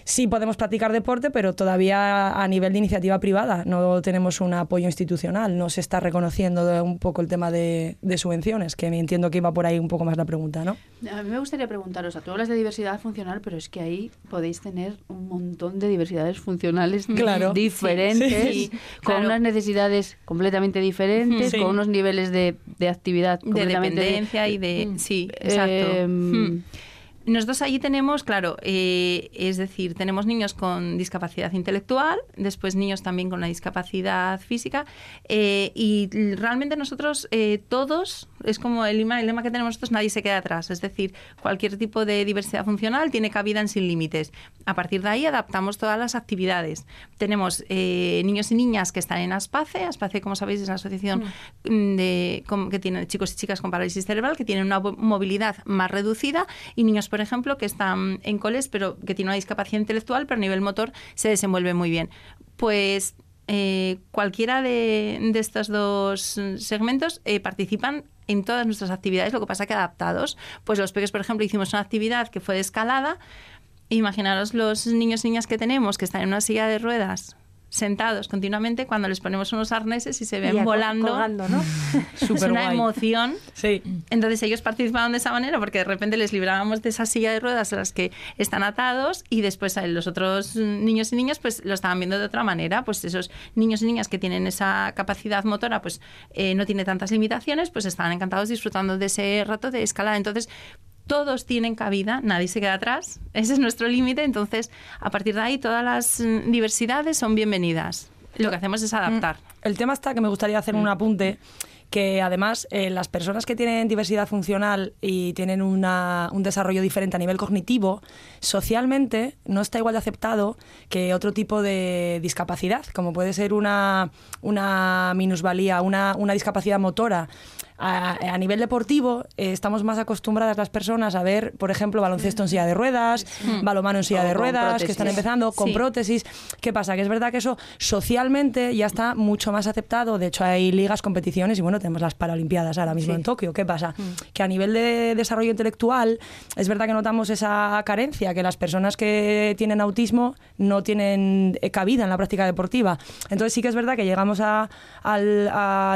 sí podemos practicar deporte, pero todavía a nivel de iniciativa privada no tenemos un apoyo institucional. No se está reconociendo un poco el tema de, de subvenciones, que me entiendo que iba por ahí un poco más la pregunta, ¿no? A mí me gustaría preguntaros, a tú hablas de diversidad funcional, pero es que ahí podéis tener un montón de diversidades funcionales Claro. diferentes, Sí, sí, con claro. unas necesidades completamente diferentes, Sí. con unos niveles de, de actividad de dependencia y de... Sí, exacto. Eh, Hmm. Nosotros allí tenemos, claro, eh, es decir, tenemos niños con discapacidad intelectual, después niños también con la discapacidad física, eh, y realmente nosotros eh, todos, es como el lema, el lema que tenemos nosotros, nadie se queda atrás, es decir, cualquier tipo de diversidad funcional tiene cabida en Sin Límites. A partir de ahí adaptamos todas las actividades. Tenemos eh, niños y niñas que están en ASPACE, ASPACE, como sabéis, es la asociación mm, de, con- que tiene chicos y chicas con parálisis cerebral, que tienen una movilidad más reducida, y niños, por ejemplo, que están en coles, pero que tienen una discapacidad intelectual, pero a nivel motor se desenvuelve muy bien. Pues eh, cualquiera de, de estos dos mm, segmentos eh, participan en todas nuestras actividades, lo que pasa que adaptados. Pues los peques, por ejemplo, hicimos una actividad que fue de escalada. Imaginaros los niños y niñas que tenemos que están en una silla de ruedas sentados continuamente cuando les ponemos unos arneses y se ven Y volando. colgando, ¿no? es una emoción. Sí. Entonces ellos participaban de esa manera porque de repente les librábamos de esa silla de ruedas a las que están atados y después los otros niños y niñas pues lo estaban viendo de otra manera. Pues esos niños y niñas que tienen esa capacidad motora pues eh, no tiene tantas limitaciones pues estaban encantados disfrutando de ese rato de escalada. Entonces todos tienen cabida, nadie se queda atrás. Ese es nuestro límite. Entonces a partir de ahí todas las mm, diversidades son bienvenidas. Lo que hacemos es adaptar. El tema está que me gustaría hacer un apunte que además eh, las personas que tienen diversidad funcional y tienen una- un desarrollo diferente a nivel cognitivo, socialmente no está igual de aceptado que otro tipo de discapacidad, como puede ser una, una minusvalía, una, una discapacidad motora. A, a nivel deportivo eh, estamos más acostumbradas las personas a ver, por ejemplo, baloncesto en silla de ruedas, Mm. balomano en silla O de ruedas, que están empezando con Sí. prótesis. ¿Qué pasa? Que es verdad que eso socialmente ya está mucho más aceptado. De hecho, hay ligas, competiciones y bueno, tenemos las Paralimpiadas ahora mismo Sí. en Tokio. ¿Qué pasa? Que a nivel de desarrollo intelectual es verdad que notamos esa carencia, que las personas que tienen autismo no tienen eh, cabida en la práctica deportiva. Entonces sí que es verdad que llegamos a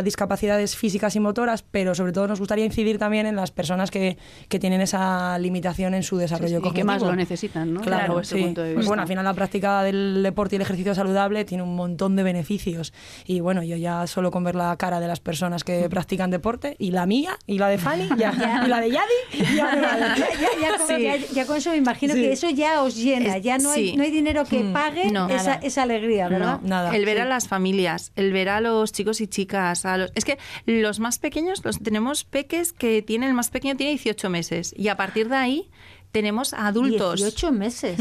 discapacidades físicas y motoras, pero sobre todo nos gustaría incidir también en las personas que, que tienen esa limitación en su desarrollo y que cognitivo. más lo necesitan, ¿no? Claro, ese sí. punto de Pues vista. bueno, al final la práctica del deporte y el ejercicio saludable tiene un montón de beneficios. Y bueno, yo ya solo con ver la cara de las personas que practican deporte, y la mía, y la de Fanny, ya, y la de Yadi, ya. Ya, ya- con, Sí. ya- ya con eso me imagino Sí. que eso ya os llena, Es- ya no hay, sí. no hay dinero que pague No. esa, esa alegría, ¿verdad? No, Nada. el ver Sí. a las familias, el ver a los chicos y chicas, a los... es que los más pequeños, los tenemos peques que tienen, el más pequeño tiene 18 meses y a partir de ahí tenemos adultos. 18 meses.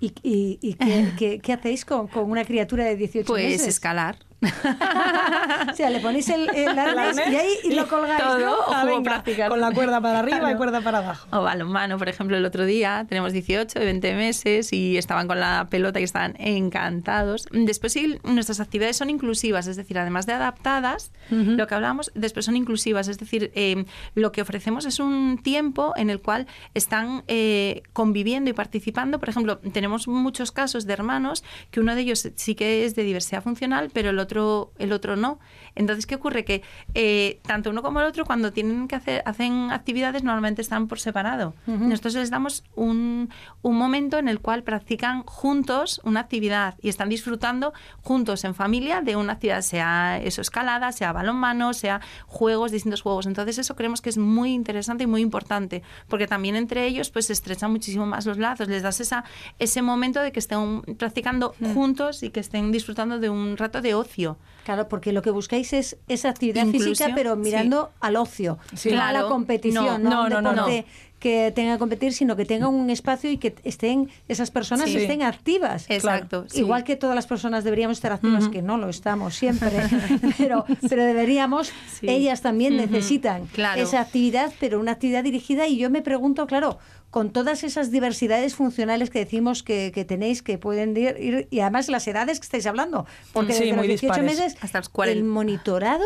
¿Y, y- y qué, qué- qué hacéis con, con una criatura de 18 Pues meses? escalar. o sea, le ponéis el, el arnés y ahí y lo colgáis, todo. ¿no? Ah, venga, con la cuerda para arriba y Claro. cuerda para abajo. O balonmano, por ejemplo, el otro día tenemos 18 y 20 meses y estaban con la pelota y estaban encantados. Después sí, nuestras actividades son inclusivas, es decir, además de adaptadas, lo que hablábamos, después son inclusivas, es decir, eh, lo que ofrecemos es un tiempo en el cual están eh, conviviendo y participando. Por ejemplo, tenemos muchos casos de hermanos que uno de ellos sí que es de diversidad funcional, pero el otro, el otro no. Entonces, ¿qué ocurre? Que eh, tanto uno como el otro, cuando tienen que hacer, hacen actividades, normalmente están por separado. Nosotros les damos un, un momento en el cual practican juntos una actividad y están disfrutando juntos en familia de una actividad, sea eso escalada, sea balonmano, sea juegos, distintos juegos. Entonces, eso creemos que es muy interesante y muy importante, porque también entre ellos pues se estrechan muchísimo más los lazos, les das esa, ese momento de que estén practicando juntos y que estén disfrutando de un rato de ocio. Claro, porque lo que buscáis es esa actividad física, pero mirando al ocio, Sí. no a la competición, No, no, no, no, que tenga que competir, sino que tenga un espacio y que estén esas personas Sí. estén activas. Exacto. sí. Igual que todas las personas deberíamos estar activas, que no lo estamos siempre, pero, pero deberíamos, Sí. ellas también necesitan Claro. esa actividad, pero una actividad dirigida. Y yo me pregunto, claro, con todas esas diversidades funcionales que decimos que, que tenéis, que pueden ir, ir- y además las edades que estáis hablando, porque Sí, desde los muy 18 dispares. meses, Hasta los 40. el monitorado...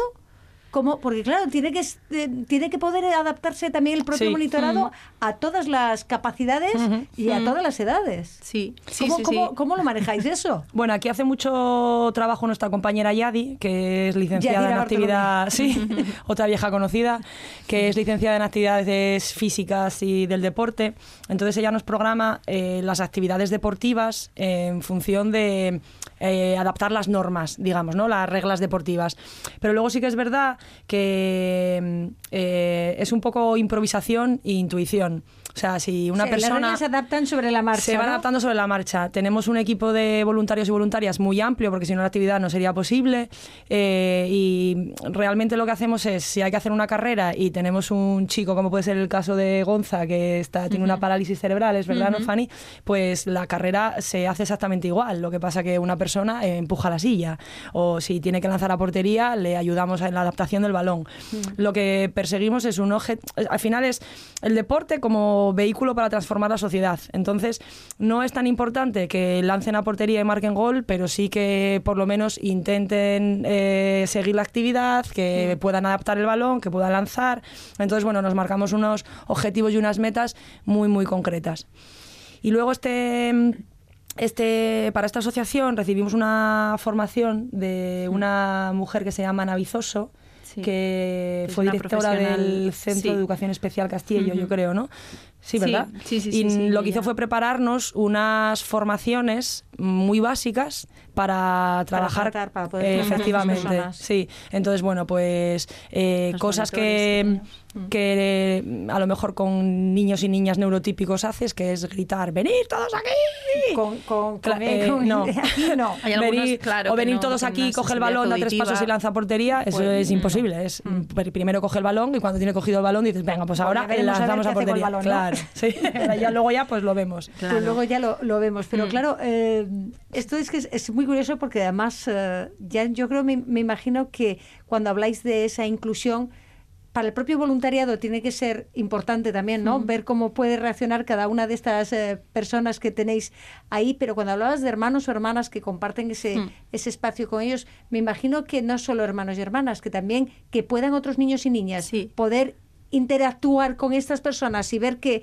¿Cómo? Porque claro, tiene que, eh, tiene que poder adaptarse también el propio Sí. monitorado a todas las capacidades y a todas las edades. Sí, sí, ¿Cómo, sí, cómo- cómo lo manejáis eso? Bueno, aquí hace mucho trabajo nuestra compañera Yadi, que es licenciada Yadira en actividad, sí, otra vieja conocida, que es licenciada en actividades físicas y del deporte. Entonces ella nos programa eh, las actividades deportivas en función de eh, adaptar las normas, digamos, ¿no? Las reglas deportivas. Pero luego sí que es verdad que mm, eh, es un poco improvisación e intuición. O sea, si una Las persona reglas se adaptan sobre la marcha. se van ¿no? adaptando sobre la marcha. Tenemos un equipo de voluntarios y voluntarias muy amplio, porque si no la actividad no sería posible. Eh, y realmente lo que hacemos es, si hay que hacer una carrera y tenemos un chico, como puede ser el caso de Gonza, que está, tiene una parálisis cerebral, es verdad, ¿no, Fanny? Pues la carrera se hace exactamente igual. Lo que pasa que una persona eh, empuja la silla. O si tiene que lanzar a portería, le ayudamos en la adaptación del balón. Lo que perseguimos es un objeto. Al final es el deporte como vehículo para transformar la sociedad. Entonces, no es tan importante que lancen a portería y marquen gol, pero sí que por lo menos intenten eh, seguir la actividad, que puedan adaptar el balón, que puedan lanzar. Entonces, bueno, nos marcamos unos objetivos y unas metas muy, muy concretas. Y luego este este, para esta asociación recibimos una formación de una mujer que se llama Ana Vizoso, Sí. que fue directora del Centro sí. de Educación Especial Castillo, yo creo, ¿no? Sí, ¿verdad? sí, sí, y sí, sí, lo que hizo fue prepararnos unas formaciones muy básicas para trabajar tratar, para poder eh, efectivamente. Sí, entonces bueno, pues eh, cosas que, que eh, a lo mejor con niños y niñas neurotípicos haces, que es gritar, venid todos aquí. Con, con, con- eh, con- no. aquí no. Hay algunos, Venir- claro, o venir no, todos aquí, coge el balón, da tres pasos y lanza a portería, eso Pues, es imposible. Es, pr- Primero coge el balón y cuando tiene cogido el balón dices, venga, pues Bueno, ahora a ver lanzamos a el portería. balón, ¿no? Claro, sí. ya, luego ya pues lo vemos. Claro. Pues luego ya lo, lo vemos. Pero Mm. claro, eh, esto es que es, es muy curioso porque además eh, ya yo creo, me, me imagino que cuando habláis de esa inclusión, para el propio voluntariado tiene que ser importante también, ¿no? Ver cómo puede reaccionar cada una de estas eh, personas que tenéis ahí, pero cuando hablabas de hermanos o hermanas que comparten ese, Mm. ese espacio con ellos, me imagino que no solo hermanos y hermanas, que también que puedan otros niños y niñas Sí. poder interactuar con estas personas y ver que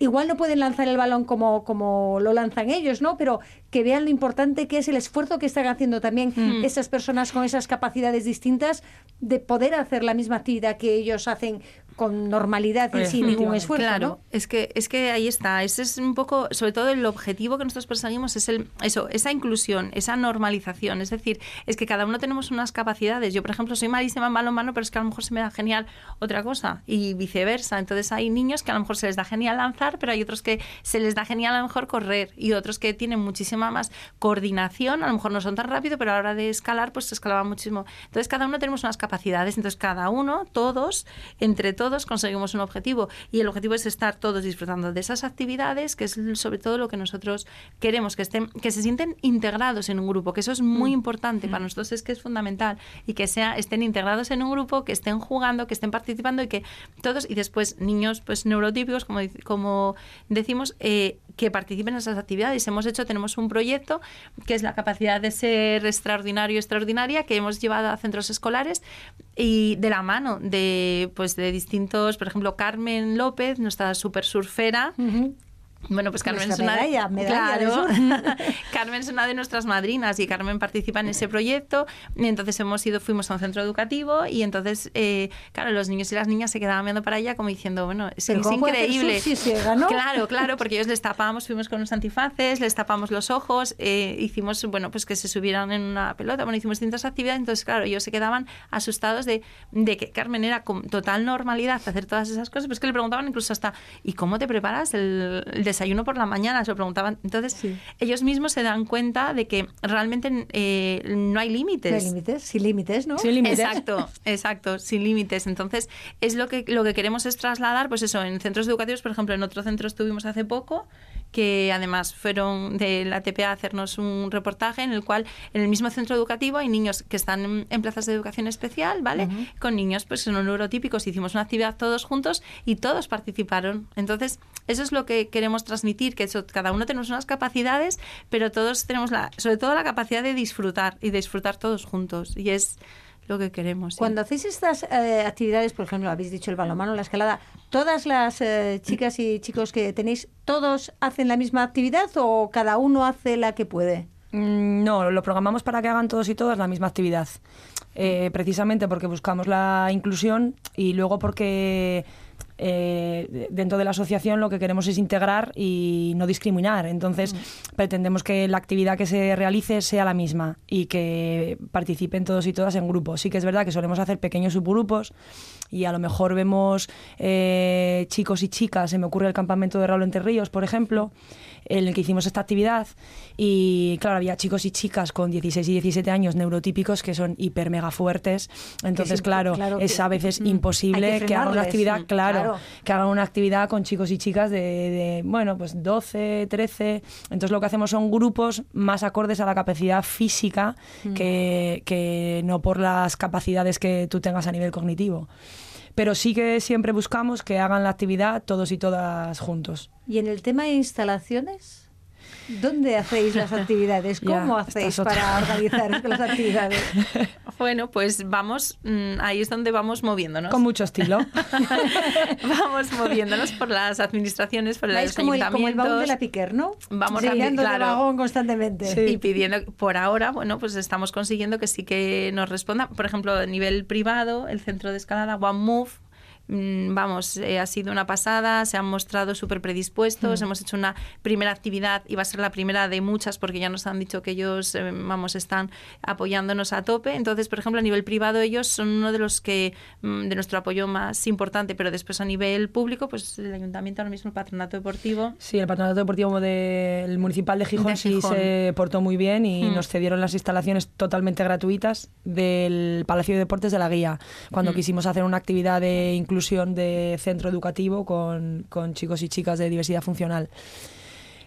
igual no pueden lanzar el balón como, como lo lanzan ellos, ¿no? Pero que vean lo importante que es el esfuerzo que están haciendo también Mm. esas personas con esas capacidades distintas de poder hacer la misma actividad que ellos hacen con normalidad y sin ningún esfuerzo, Claro, ¿no? es que es que ahí está. Ese es un poco, sobre todo el objetivo que nosotros perseguimos es el eso, esa inclusión, esa normalización. Es decir, es que cada uno tenemos unas capacidades. Yo, por ejemplo, soy malísima en balonmano, pero es que a lo mejor se me da genial otra cosa y viceversa. Entonces hay niños que a lo mejor se les da genial lanzar, pero hay otros que se les da genial a lo mejor correr y otros que tienen muchísima más coordinación. A lo mejor no son tan rápido, pero a la hora de escalar, pues se escalaba muchísimo. Entonces cada uno tenemos unas capacidades. Entonces cada uno, todos, entre todos conseguimos un objetivo y el objetivo es estar todos disfrutando de esas actividades, que es sobre todo lo que nosotros queremos, que estén, que se sienten integrados en un grupo, que eso es muy importante para nosotros es que es fundamental y que sea estén integrados en un grupo, que estén jugando, que estén participando y que todos y después niños pues neurotípicos como como decimos eh, que participen en esas actividades. Hemos hecho tenemos un proyecto que es la capacidad de ser extraordinario extraordinaria que hemos llevado a centros escolares y de la mano de pues de distintos, por ejemplo, Carmen López, nuestra super surfera. Bueno, pues Carmen es una medalla, medalla Claro. Carmen es una de nuestras madrinas y Carmen participa en ese proyecto. Y entonces hemos ido, fuimos a un centro educativo y entonces, eh, claro, los niños y las niñas se quedaban viendo para allá como diciendo, bueno, es, es ¿cómo puede hacer increíble. ganó? Claro, claro, porque ellos les tapábamos, fuimos con unos antifaces, les tapamos los ojos, eh, hicimos, bueno, pues que se subieran en una pelota, bueno, hicimos distintas actividades, entonces, claro, ellos se quedaban asustados de, de que Carmen era con total normalidad hacer todas esas cosas, pues que le preguntaban incluso hasta, ¿y cómo te preparas el, el desayuno por la mañana? Se lo preguntaban. Entonces, ellos mismos se dan cuenta de que realmente eh, no hay límites. No hay límites, sin límites, ¿no? Exacto, exacto, sin límites. Entonces, es lo que, lo que queremos es trasladar, pues eso, en centros educativos, por ejemplo, en otro centro estuvimos hace poco, que además fueron de la TPA a hacernos un reportaje en el cual en el mismo centro educativo hay niños que están en, plazas de educación especial, ¿vale? Con niños pues son neurotípicos, hicimos una actividad todos juntos y todos participaron. Entonces, eso es lo que queremos transmitir, que eso, cada uno tenemos unas capacidades, pero todos tenemos la, sobre todo la capacidad de disfrutar y de disfrutar todos juntos. Y es lo que queremos. sí. Cuando hacéis estas eh, actividades, por ejemplo, habéis dicho el balonmano, la escalada, ¿todas las eh, chicas y chicos que tenéis, todos hacen la misma actividad o cada uno hace la que puede? Mm, No, lo programamos para que hagan todos y todas la misma actividad. Eh, precisamente porque buscamos la inclusión y luego porque eh, de- dentro de la asociación lo que queremos es integrar y no discriminar. Entonces pretendemos que la actividad que se realice sea la misma y que participen todos y todas en grupos. Sí que es verdad que solemos hacer pequeños subgrupos y a lo mejor vemos eh, chicos y chicas, se me ocurre el campamento de Raúl Entre Ríos, por ejemplo, en el que hicimos esta actividad y claro, había chicos y chicas con 16 y 17 años neurotípicos que son hiper mega fuertes, entonces claro, claro es a veces mm, imposible que que, hagan una actividad, mm, claro, claro. que hagan una actividad con chicos y chicas de, de, bueno, pues 12, 13, entonces lo que hacemos son grupos más acordes a la capacidad física Mm. que, que no por las capacidades que tú tengas a nivel cognitivo. Pero sí que siempre buscamos que hagan la actividad todos y todas juntos. ¿Y en el tema de instalaciones? ¿Dónde hacéis las actividades? ¿Cómo hacéis para organizar las actividades? Bueno, pues vamos, mm, ahí es donde vamos moviéndonos. Con mucho estilo. vamos moviéndonos por las administraciones, por los como el, como el baúl de la ayuntamientos. Piquer, ¿no? Vamos Cambiando de claro. vagón constantemente. Y pidiendo, por ahora, bueno, pues estamos consiguiendo que sí que nos responda. Por ejemplo, a nivel privado, el centro de escalada One Move, vamos, eh, ha sido una pasada, se han mostrado súper predispuestos, hemos hecho una primera actividad y va a ser la primera de muchas porque ya nos han dicho que ellos, eh, vamos, están apoyándonos a tope. Entonces, por ejemplo, a nivel privado ellos son uno de los que, mm, de nuestro apoyo más importante, pero después a nivel público, pues el ayuntamiento ahora mismo, el patronato deportivo, Sí, el patronato deportivo del municipal de Gijón, De sí se portó muy bien y Mm. nos cedieron las instalaciones totalmente gratuitas del Palacio de Deportes de la Guía, cuando Mm. quisimos hacer una actividad de inclusión de centro educativo con, con chicos y chicas de diversidad funcional.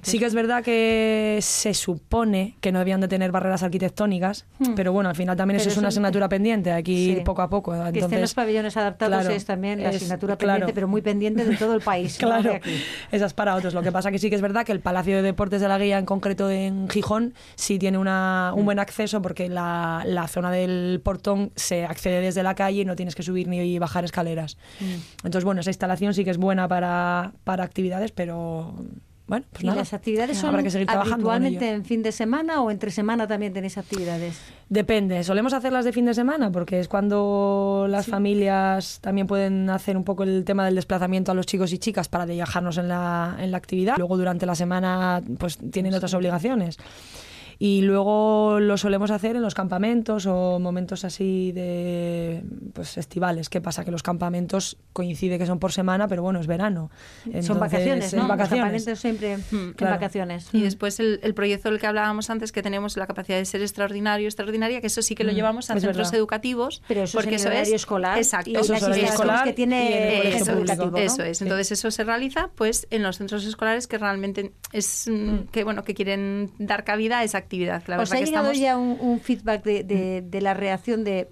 Sí que es verdad que se supone que no debían de tener barreras arquitectónicas, Hmm. pero bueno, al final también Pero eso es una asignatura pendiente, hay que ir Sí. poco a poco. que estén Entonces, los pabellones adaptados claro, es también la es- asignatura claro. pendiente, pero muy pendiente de todo el país. Claro, aquí. esa es para otros. Lo que pasa que sí que es verdad que el Palacio de Deportes de la Guía, en concreto en Gijón, sí tiene una, un buen acceso porque la, la zona del portón se accede desde la calle y no tienes que subir ni bajar escaleras. Mm. Entonces, bueno, esa instalación sí que es buena para, para actividades, pero bueno, pues ¿Y nada. las actividades son Habrá que seguir habitualmente en fin de semana o entre semana también tenéis actividades? Depende, solemos hacerlas de fin de semana porque es cuando las familias también pueden hacer un poco el tema del desplazamiento a los chicos y chicas para viajarnos en la, en la actividad. Luego durante la semana pues tienen otras obligaciones. Y luego lo solemos hacer en los campamentos o momentos así de pues estivales. ¿Qué pasa? Que los campamentos coincide que son por semana, pero bueno, es verano. son vacaciones, es ¿no? Los vacaciones. campamentos siempre claro. vacaciones. Y después el, el proyecto del que hablábamos antes, que tenemos la capacidad de ser extraordinario, extraordinaria, que eso sí que lo Mm, llevamos a centros verdad. educativos. Pero eso porque es en el escolar Exacto. y Eso las escolar que tiene. Eso es. Sí. Entonces eso se realiza pues en los centros escolares que realmente es mm, que bueno que quieren dar cabida a esa actividad. La ¿Os ha llegado estamos ya un, un feedback de, de- de la reacción de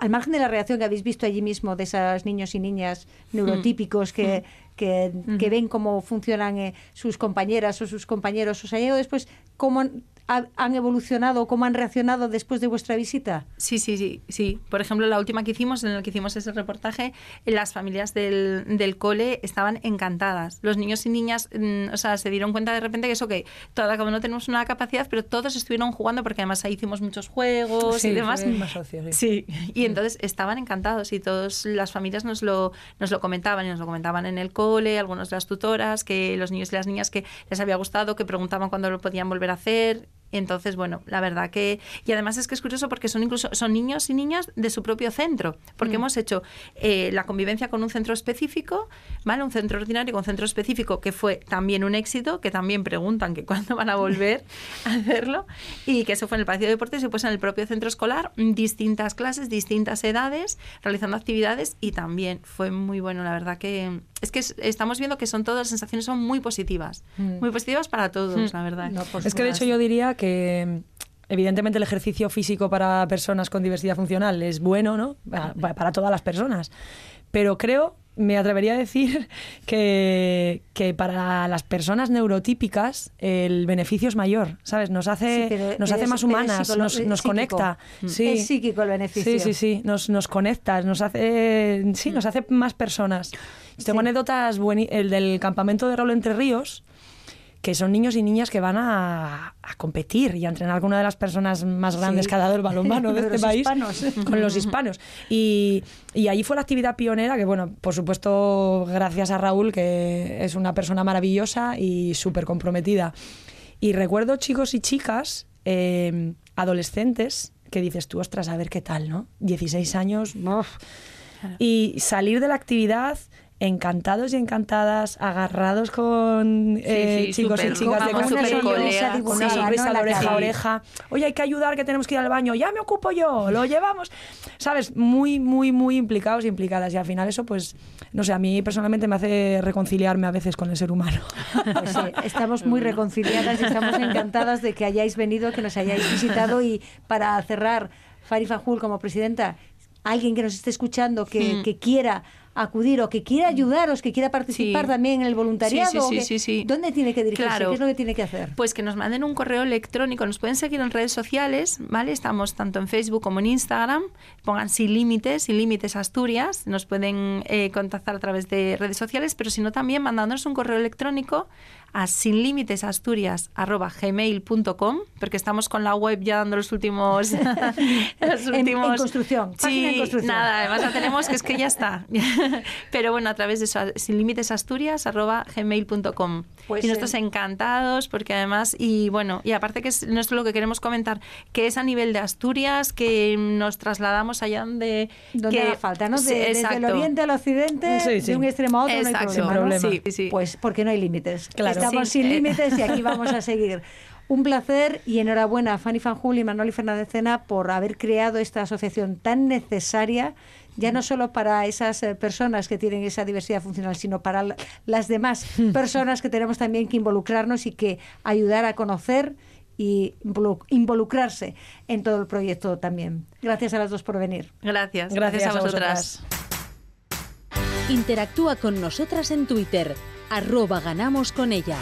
al margen de la reacción que habéis visto allí mismo de esos niños y niñas neurotípicos que, que, que ven cómo funcionan eh, sus compañeras o sus compañeros, ¿os ha llegado después cómo ha- han evolucionado, cómo han reaccionado después de vuestra visita? Sí, sí, sí, sí. Por ejemplo, la última que hicimos, en la que hicimos ese reportaje, las familias del, del cole estaban encantadas. Los niños y niñas, mm, o sea, se dieron cuenta de repente que eso que cada uno tenemos una capacidad, pero todos estuvieron jugando porque además ahí hicimos muchos juegos Sí, y demás. fue más socio, sí. Sí, y entonces estaban encantados y todas las familias nos lo, nos lo comentaban y nos lo comentaban en el cole, algunas de las tutoras, que los niños y las niñas que les había gustado, que preguntaban cuándo lo podían volver a hacer. Entonces, bueno, la verdad que... Y además es que es curioso porque son incluso son niños y niñas de su propio centro, porque hemos hecho eh, la convivencia con un centro específico, ¿vale? Un centro ordinario con un centro específico que fue también un éxito, que también preguntan que cuándo van a volver a hacerlo, y que eso fue en el Palacio de Deportes y pues en el propio centro escolar, distintas clases, distintas edades, realizando actividades y también fue muy bueno, la verdad que... Es que es- estamos viendo que son todas las sensaciones son muy positivas, muy positivas para todos, la verdad. No, Es que de hecho yo diría que evidentemente el ejercicio físico para personas con diversidad funcional es bueno, ¿no? Pa- pa- Para, todas las personas. Pero creo, me atrevería a decir que, que para las personas neurotípicas el beneficio es mayor, ¿sabes? Nos hace, Sí, nos hace más humanas, nos, nos conecta. Mm. Sí. Es psíquico el beneficio. Sí, sí, sí, nos, nos conecta, nos hace, sí, nos hace más personas. Tengo anécdotas, bueni- el del campamento de Rolo Entre Ríos, que son niños y niñas que van a, a competir y a entrenar con una de las personas más grandes que ha dado el balonmano de este los país, hispanos. con los hispanos. Y, y allí fue la actividad pionera, que bueno, por supuesto, gracias a Raúl, que es una persona maravillosa y súper comprometida. Y recuerdo chicos y chicas, eh, adolescentes, que dices tú, ostras, a ver qué tal, ¿no? 16 años, uf. y salir de la actividad encantados y encantadas, agarrados con eh, sí, chicos y chicas de una sonrisa ¿no? en de la oreja a oreja. Oye, hay que ayudar, que tenemos que ir al baño. Ya me ocupo yo, lo llevamos. ¿Sabes? Muy, muy, muy implicados y implicadas. Y al final eso, pues, no sé, a mí personalmente me hace reconciliarme a veces con el ser humano. Pues sí, estamos muy reconciliadas y estamos encantadas de que hayáis venido, que nos hayáis visitado y para cerrar, Fari Fajul como presidenta, alguien que nos esté escuchando que, Mm. que quiera acudir o que quiera ayudaros, que quiera participar Sí. también en el voluntariado, Sí, sí, sí, que-. ¿dónde tiene que dirigirse? Claro. ¿Qué es lo que tiene que hacer? Pues que nos manden un correo electrónico. Nos pueden seguir en redes sociales, ¿vale? Estamos tanto en Facebook como en Instagram. Pongan sin límites, sin límites Asturias. Nos pueden eh, contactar a través de redes sociales, pero si no también mandándonos un correo electrónico a sinlimitesasturias.gmail.com porque estamos con la web ya dando los últimos... los En- en últimos construcción, página en construcción. nada, además la tenemos que es que ya está. pero bueno, a través de eso, sinlimitesasturias.gmail.com Pues, y nosotros encantados porque además y bueno y aparte que es nuestro lo que queremos comentar que es a nivel de Asturias que nos trasladamos allá donde Donde que, haga falta, ¿no? De- Sí, desde el oriente al occidente, Sí, sí. de un extremo a otro, Exacto. no hay problema. ¿no? Sí, sí. Pues porque no hay límites. Claro. Estamos Sí, sin eh. límites y aquí vamos a seguir. Un placer y enhorabuena a Fanny Fanjul y Manoli Fernández Cena por haber creado esta asociación tan necesaria ya no solo para esas eh, personas que tienen esa diversidad funcional, sino para la- las demás personas que tenemos también que involucrarnos y que ayudar a conocer y involu- involucrarse en todo el proyecto también. Gracias a las dos por venir. Gracias, Gracias, gracias, a a vosotras. Interactúa con nosotras en Twitter, arroba ganamos con ellas.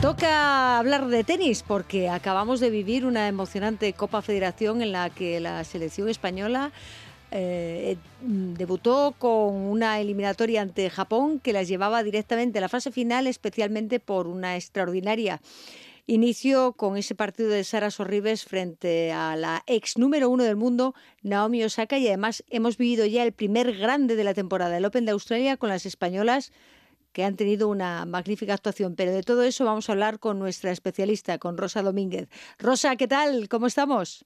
Toca hablar de tenis porque acabamos de vivir una emocionante Copa Federación en la que la selección española eh, mm, debutó con una eliminatoria ante Japón que las llevaba directamente a la fase final, especialmente por una extraordinaria inicio con ese partido de Sara Sorribes frente a la ex número uno del mundo, Naomi Osaka, y además hemos vivido ya el primer grande de la temporada, el Open de Australia, con las españolas que han tenido una magnífica actuación. Pero de todo eso vamos a hablar con nuestra especialista, con Rosa Domínguez. Rosa, ¿qué tal? ¿Cómo estamos?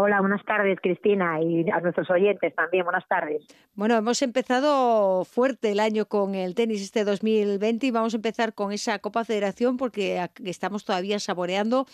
Hola, buenas tardes, Cristina, y a nuestros oyentes también, buenas tardes. Bueno, hemos empezado fuerte el año con el tenis este 2020 y vamos a empezar con esa Copa Federación porque estamos todavía saboreando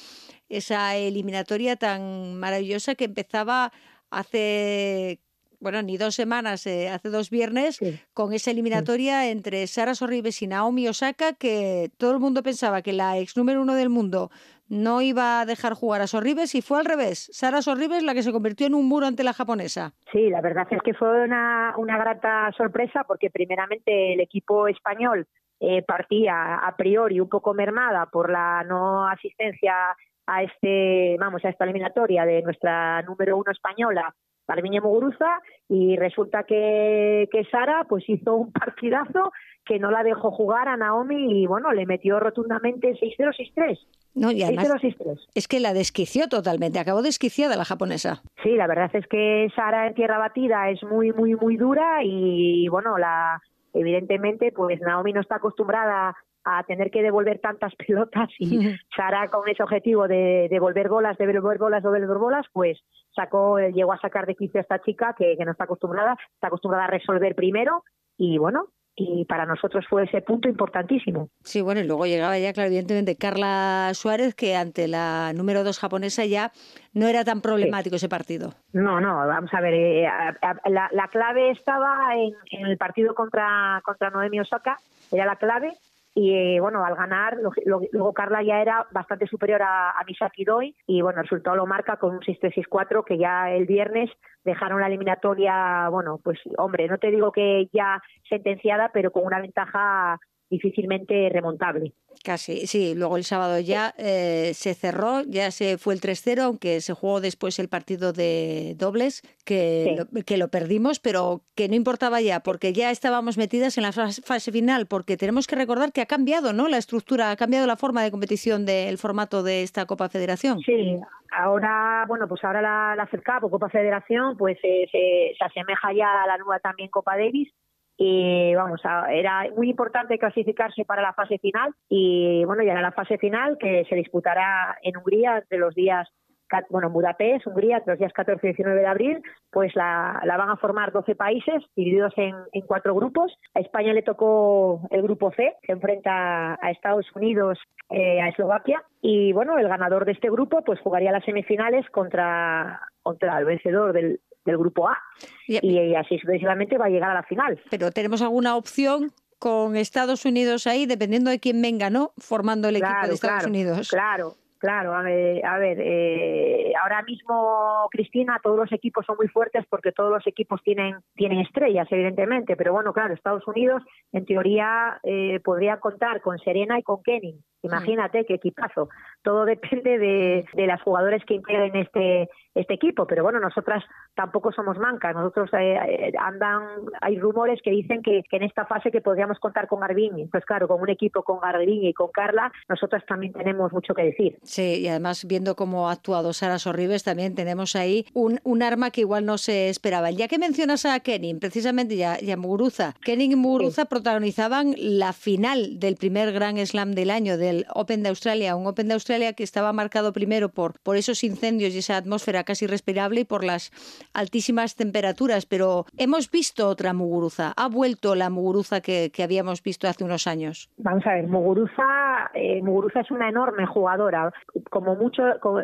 esa eliminatoria tan maravillosa que empezaba hace, bueno, ni dos semanas, eh, hace dos viernes, con esa eliminatoria entre Sara Sorribes y Naomi Osaka, que todo el mundo pensaba que la ex número uno del mundo no iba a dejar jugar a Sorribes y fue al revés. Sara Sorribes la que se convirtió en un muro ante la japonesa. Sí, la verdad es que fue una, una grata sorpresa porque primeramente el equipo español eh, partía a priori un poco mermada por la no asistencia a este, vamos, a esta eliminatoria de nuestra número uno española, Garbiñe Muguruza, y resulta que, que Sara pues hizo un partidazo que no la dejó jugar a Naomi y bueno, le metió rotundamente 6-0, 6-3. No, y además 6-0, 6-3. es que la desquició totalmente, acabó desquiciada la japonesa. Sí, la verdad es que Sara en tierra batida es muy, muy, muy dura y bueno, la evidentemente pues Naomi no está acostumbrada a tener que devolver tantas pelotas y Sara con ese objetivo de devolver bolas, de devolver bolas, devolver bolas, pues sacó, llegó a sacar de quicio a esta chica que, que no está acostumbrada, está acostumbrada a resolver primero y bueno, y para nosotros fue ese punto importantísimo. Sí, bueno, y luego llegaba ya, claro, evidentemente Carla Suárez, que ante la número dos japonesa ya no era tan problemático ese partido. No, no, vamos a ver, eh, a- a- la, la clave estaba en, en el partido contra, contra Noemi Osaka, era la clave, y eh, bueno, al ganar, lo- luego Carla ya era bastante superior a, a Misaki y bueno, el resultado lo marca con un 6-3-6-4, que ya el viernes dejaron la eliminatoria, bueno, pues hombre, no te digo que ya sentenciada, pero con una ventaja difícilmente remontable. Casi, sí. Luego el sábado ya eh, se cerró, ya se fue el 3-0, aunque se jugó después el partido de dobles, que, lo, que lo perdimos, pero que no importaba ya, porque ya estábamos metidas en la fase, final, porque tenemos que recordar que ha cambiado, ¿no? La estructura, ha cambiado la forma de competición del formato de esta Copa Federación. Sí, ahora, bueno, pues ahora la, la o Copa Federación, pues eh, se, se asemeja ya a la nueva también Copa Davis y vamos, era muy importante clasificarse para la fase final y bueno, ya era la fase final que se disputará en Hungría entre los días, bueno, en Budapest, Hungría, entre los días 14 y 19 de abril, pues la, la van a formar 12 países divididos en, en cuatro grupos. A España le tocó el grupo C, que enfrenta a Estados Unidos, eh, a Eslovaquia y bueno, el ganador de este grupo pues jugaría las semifinales contra, contra el vencedor del, del grupo A y, así sucesivamente va a llegar a la final. Pero tenemos alguna opción con Estados Unidos ahí, dependiendo de quién venga, ¿no? Formando el equipo Claro, de Estados claro, Unidos. Claro, claro. A ver, a ver, eh, ahora mismo, Cristina, todos los equipos son muy fuertes porque todos los equipos tienen, tienen estrellas, evidentemente. Pero bueno, claro, Estados Unidos, en teoría, eh, podría contar con Serena y con Kenny. Imagínate qué equipazo. Todo depende de, de las jugadores que integren este, este equipo. Pero bueno, nosotras tampoco somos mancas. Nosotros eh, eh, andan, hay rumores que dicen que, que en esta fase que podríamos contar con Garbini. Pues claro, con un equipo con Garbini y con Carla, nosotras también tenemos mucho que decir. Sí, y además viendo cómo ha actuado Sara Sorribes, también tenemos ahí un, un arma que igual no se esperaba. Ya que mencionas a Kenin, precisamente, ya, ya Muguruza, Kenin y Muguruza protagonizaban la final del primer Grand Slam del año, del Open de Australia, un Open de Australia que estaba marcado primero por, por esos incendios y esa atmósfera casi respirable y por las altísimas temperaturas, pero hemos visto otra Muguruza, ha vuelto la Muguruza que, que habíamos visto hace unos años. Vamos a ver, Muguruza, eh, Muguruza es una enorme jugadora, como mucho, como,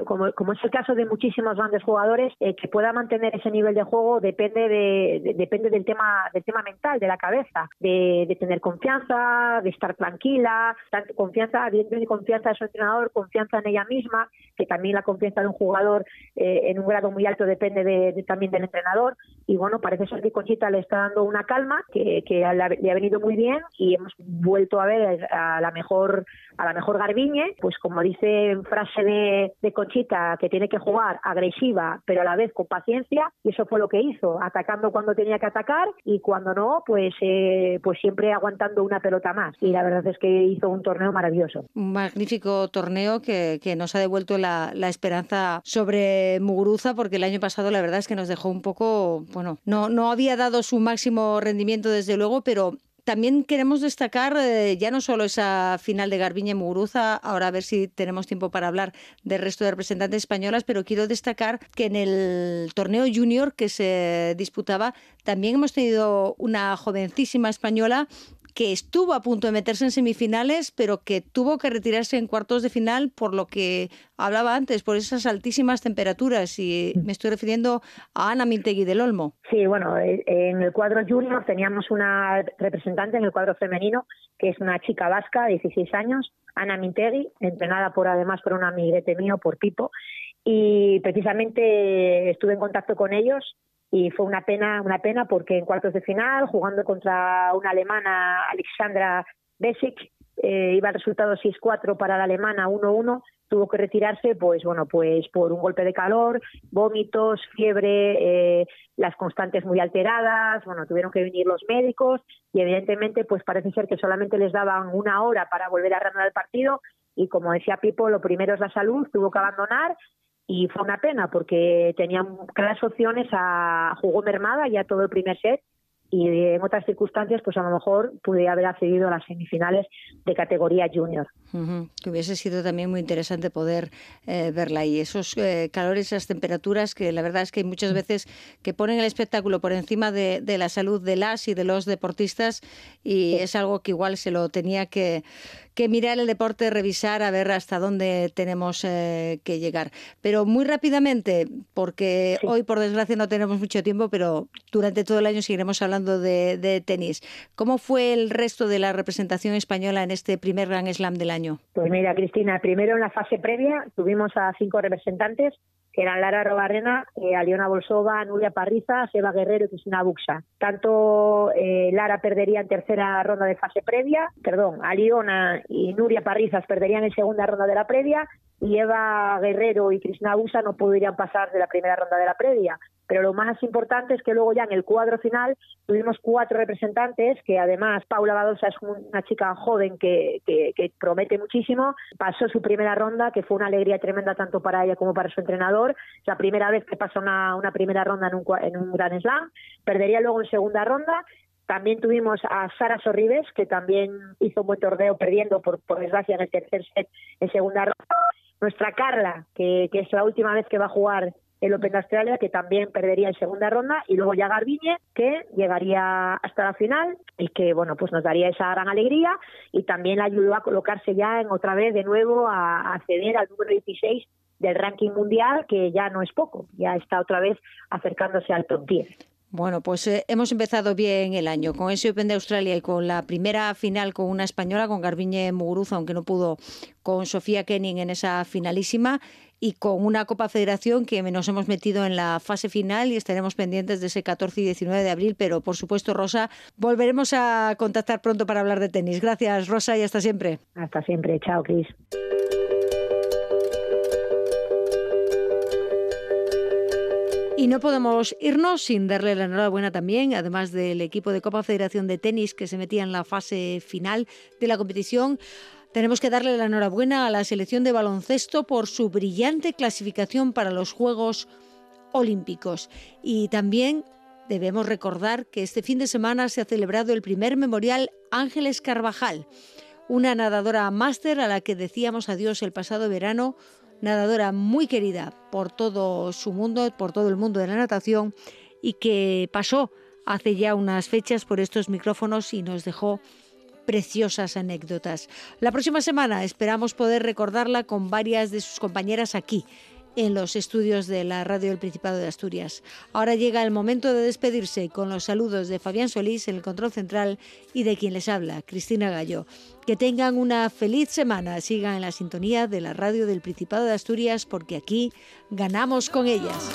es el caso de muchísimos grandes jugadores, eh, que pueda mantener ese nivel de juego depende de, de- depende del tema del tema mental, de la cabeza, de, tener confianza, de estar tranquila, tanto confianza, evidentemente confianza de su entrenador, confianza en ella misma, que también la confianza de un jugador eh, en un grado muy alto depende de- también del entrenador. Y bueno, parece ser que Conchita le está dando una calma que, le ha venido muy bien y hemos vuelto a ver a la mejor a la mejor Garbiñe, pues como dice frase de, de Conchita, que tiene que jugar agresiva, pero a la vez con paciencia, y eso fue lo que hizo, atacando cuando tenía que atacar y cuando no, pues eh, pues siempre aguantando una pelota más. Y la verdad es que hizo un torneo maravilloso. Un magnífico torneo que, que nos ha devuelto la, la esperanza sobre Muguruza, porque el año pasado la verdad es que nos dejó un poco, bueno, no, no había dado su máximo rendimiento desde luego, pero también queremos destacar eh, ya no solo esa final de Garbiñe Muguruza, ahora a ver si tenemos tiempo para hablar del resto de representantes españolas, pero quiero destacar que en el torneo junior que se disputaba también hemos tenido una jovencísima española que estuvo a punto de meterse en semifinales, pero que tuvo que retirarse en cuartos de final por lo que hablaba antes, por esas altísimas temperaturas. Y me estoy refiriendo a Ana Mintegui del Olmo. Sí, bueno, eh, en el cuadro junior teníamos una representante en el cuadro femenino, que es una chica vasca, 16 años, Ana Mintegui, entrenada por además por un amiguete mío, por Pipo, y precisamente estuve en contacto con ellos y fue una pena, una pena porque en cuartos de final, jugando contra una alemana, Alexandra Besic, eh, iba el resultado 6-4 para la alemana, 1-1, tuvo que retirarse, pues bueno, pues por un golpe de calor, vómitos, fiebre, eh, las constantes muy alteradas, bueno, tuvieron que venir los médicos y evidentemente pues parece ser que solamente les daban una hora para volver a reanudar el partido y como decía Pipo, lo primero es la salud, tuvo que abandonar y fue una pena porque tenían claras opciones a jugó mermada ya todo el primer set y en otras circunstancias pues a lo mejor pudiera haber accedido a las semifinales de categoría junior. Ujú, Que hubiese sido también muy interesante poder eh, verla ahí. Esos eh, calores, esas temperaturas que la verdad es que hay muchas veces que ponen el espectáculo por encima de, de la salud de las y de los deportistas y es algo que igual se lo tenía que, que mirar el deporte, revisar, a ver hasta dónde tenemos eh, que llegar. Pero muy rápidamente, porque hoy por desgracia no tenemos mucho tiempo, pero durante todo el año seguiremos hablando de, de tenis. ¿Cómo fue el resto de la representación española en este primer Grand Slam del año? Pues mira, Cristina, primero en la fase previa tuvimos a cinco representantes, que eran Lara Robarrena, eh, Aliona Bolsova, Nuria Parriza, Seba Guerrero y Cristina Buxa. Tanto eh, Lara perdería en tercera ronda de fase previa, perdón, Aliona y Nuria Parrizas perderían en segunda ronda de la previa y Eva Guerrero y Cristina Buxa no podrían pasar de la primera ronda de la previa. Pero lo más importante es que luego ya en el cuadro final tuvimos cuatro representantes, que además Paula Badosa es una chica joven que, promete muchísimo, pasó su primera ronda, que fue una alegría tremenda tanto para ella como para su entrenador, la primera vez que pasa una, primera ronda en un, en un Grand Slam, perdería luego en segunda ronda, también tuvimos a Sara Sorribes, que también hizo un buen torneo perdiendo, por, por desgracia, en el tercer set en segunda ronda. Nuestra Carla, que es la última vez que va a jugar el Open de Australia, que también perdería en segunda ronda, y luego ya Garbiñe, que llegaría hasta la final y que, bueno, pues nos daría esa gran alegría y también ayudó a colocarse ya en otra vez de nuevo a acceder al número 16 del ranking mundial, que ya no es poco, ya está otra vez acercándose al top 10. Bueno, pues eh, hemos empezado bien el año con ese Open de Australia y con la primera final con una española, con Garbiñe Muguruza, aunque no pudo con Sofía Kenning en esa finalísima, y con una Copa Federación que nos hemos metido en la fase final y estaremos pendientes de ese 14 y 19 de abril. Pero, por supuesto, Rosa, volveremos a contactar pronto para hablar de tenis. Gracias, Rosa, y hasta siempre. Hasta siempre. Chao, Cris. Y no podemos irnos sin darle la enhorabuena también, además del equipo de Copa Federación de Tenis que se metía en la fase final de la competición, Tenemos que darle la enhorabuena a la selección de baloncesto por su brillante clasificación para los Juegos Olímpicos. Y también debemos recordar que este fin de semana se ha celebrado el primer memorial Ángeles Carvajal, una nadadora máster a la que decíamos adiós el pasado verano, nadadora muy querida por todo su mundo, por todo el mundo de la natación y que pasó hace ya unas fechas por estos micrófonos y nos dejó preciosas anécdotas. La próxima semana esperamos poder recordarla con varias de sus compañeras aquí en los estudios de la radio del Principado de Asturias. Ahora llega el momento de despedirse con los saludos de Fabián Solís en el control central y de quien les habla, Cristina Gallo. Que tengan una feliz semana, sigan en la sintonía de la radio del Principado de Asturias porque aquí ganamos con ellas.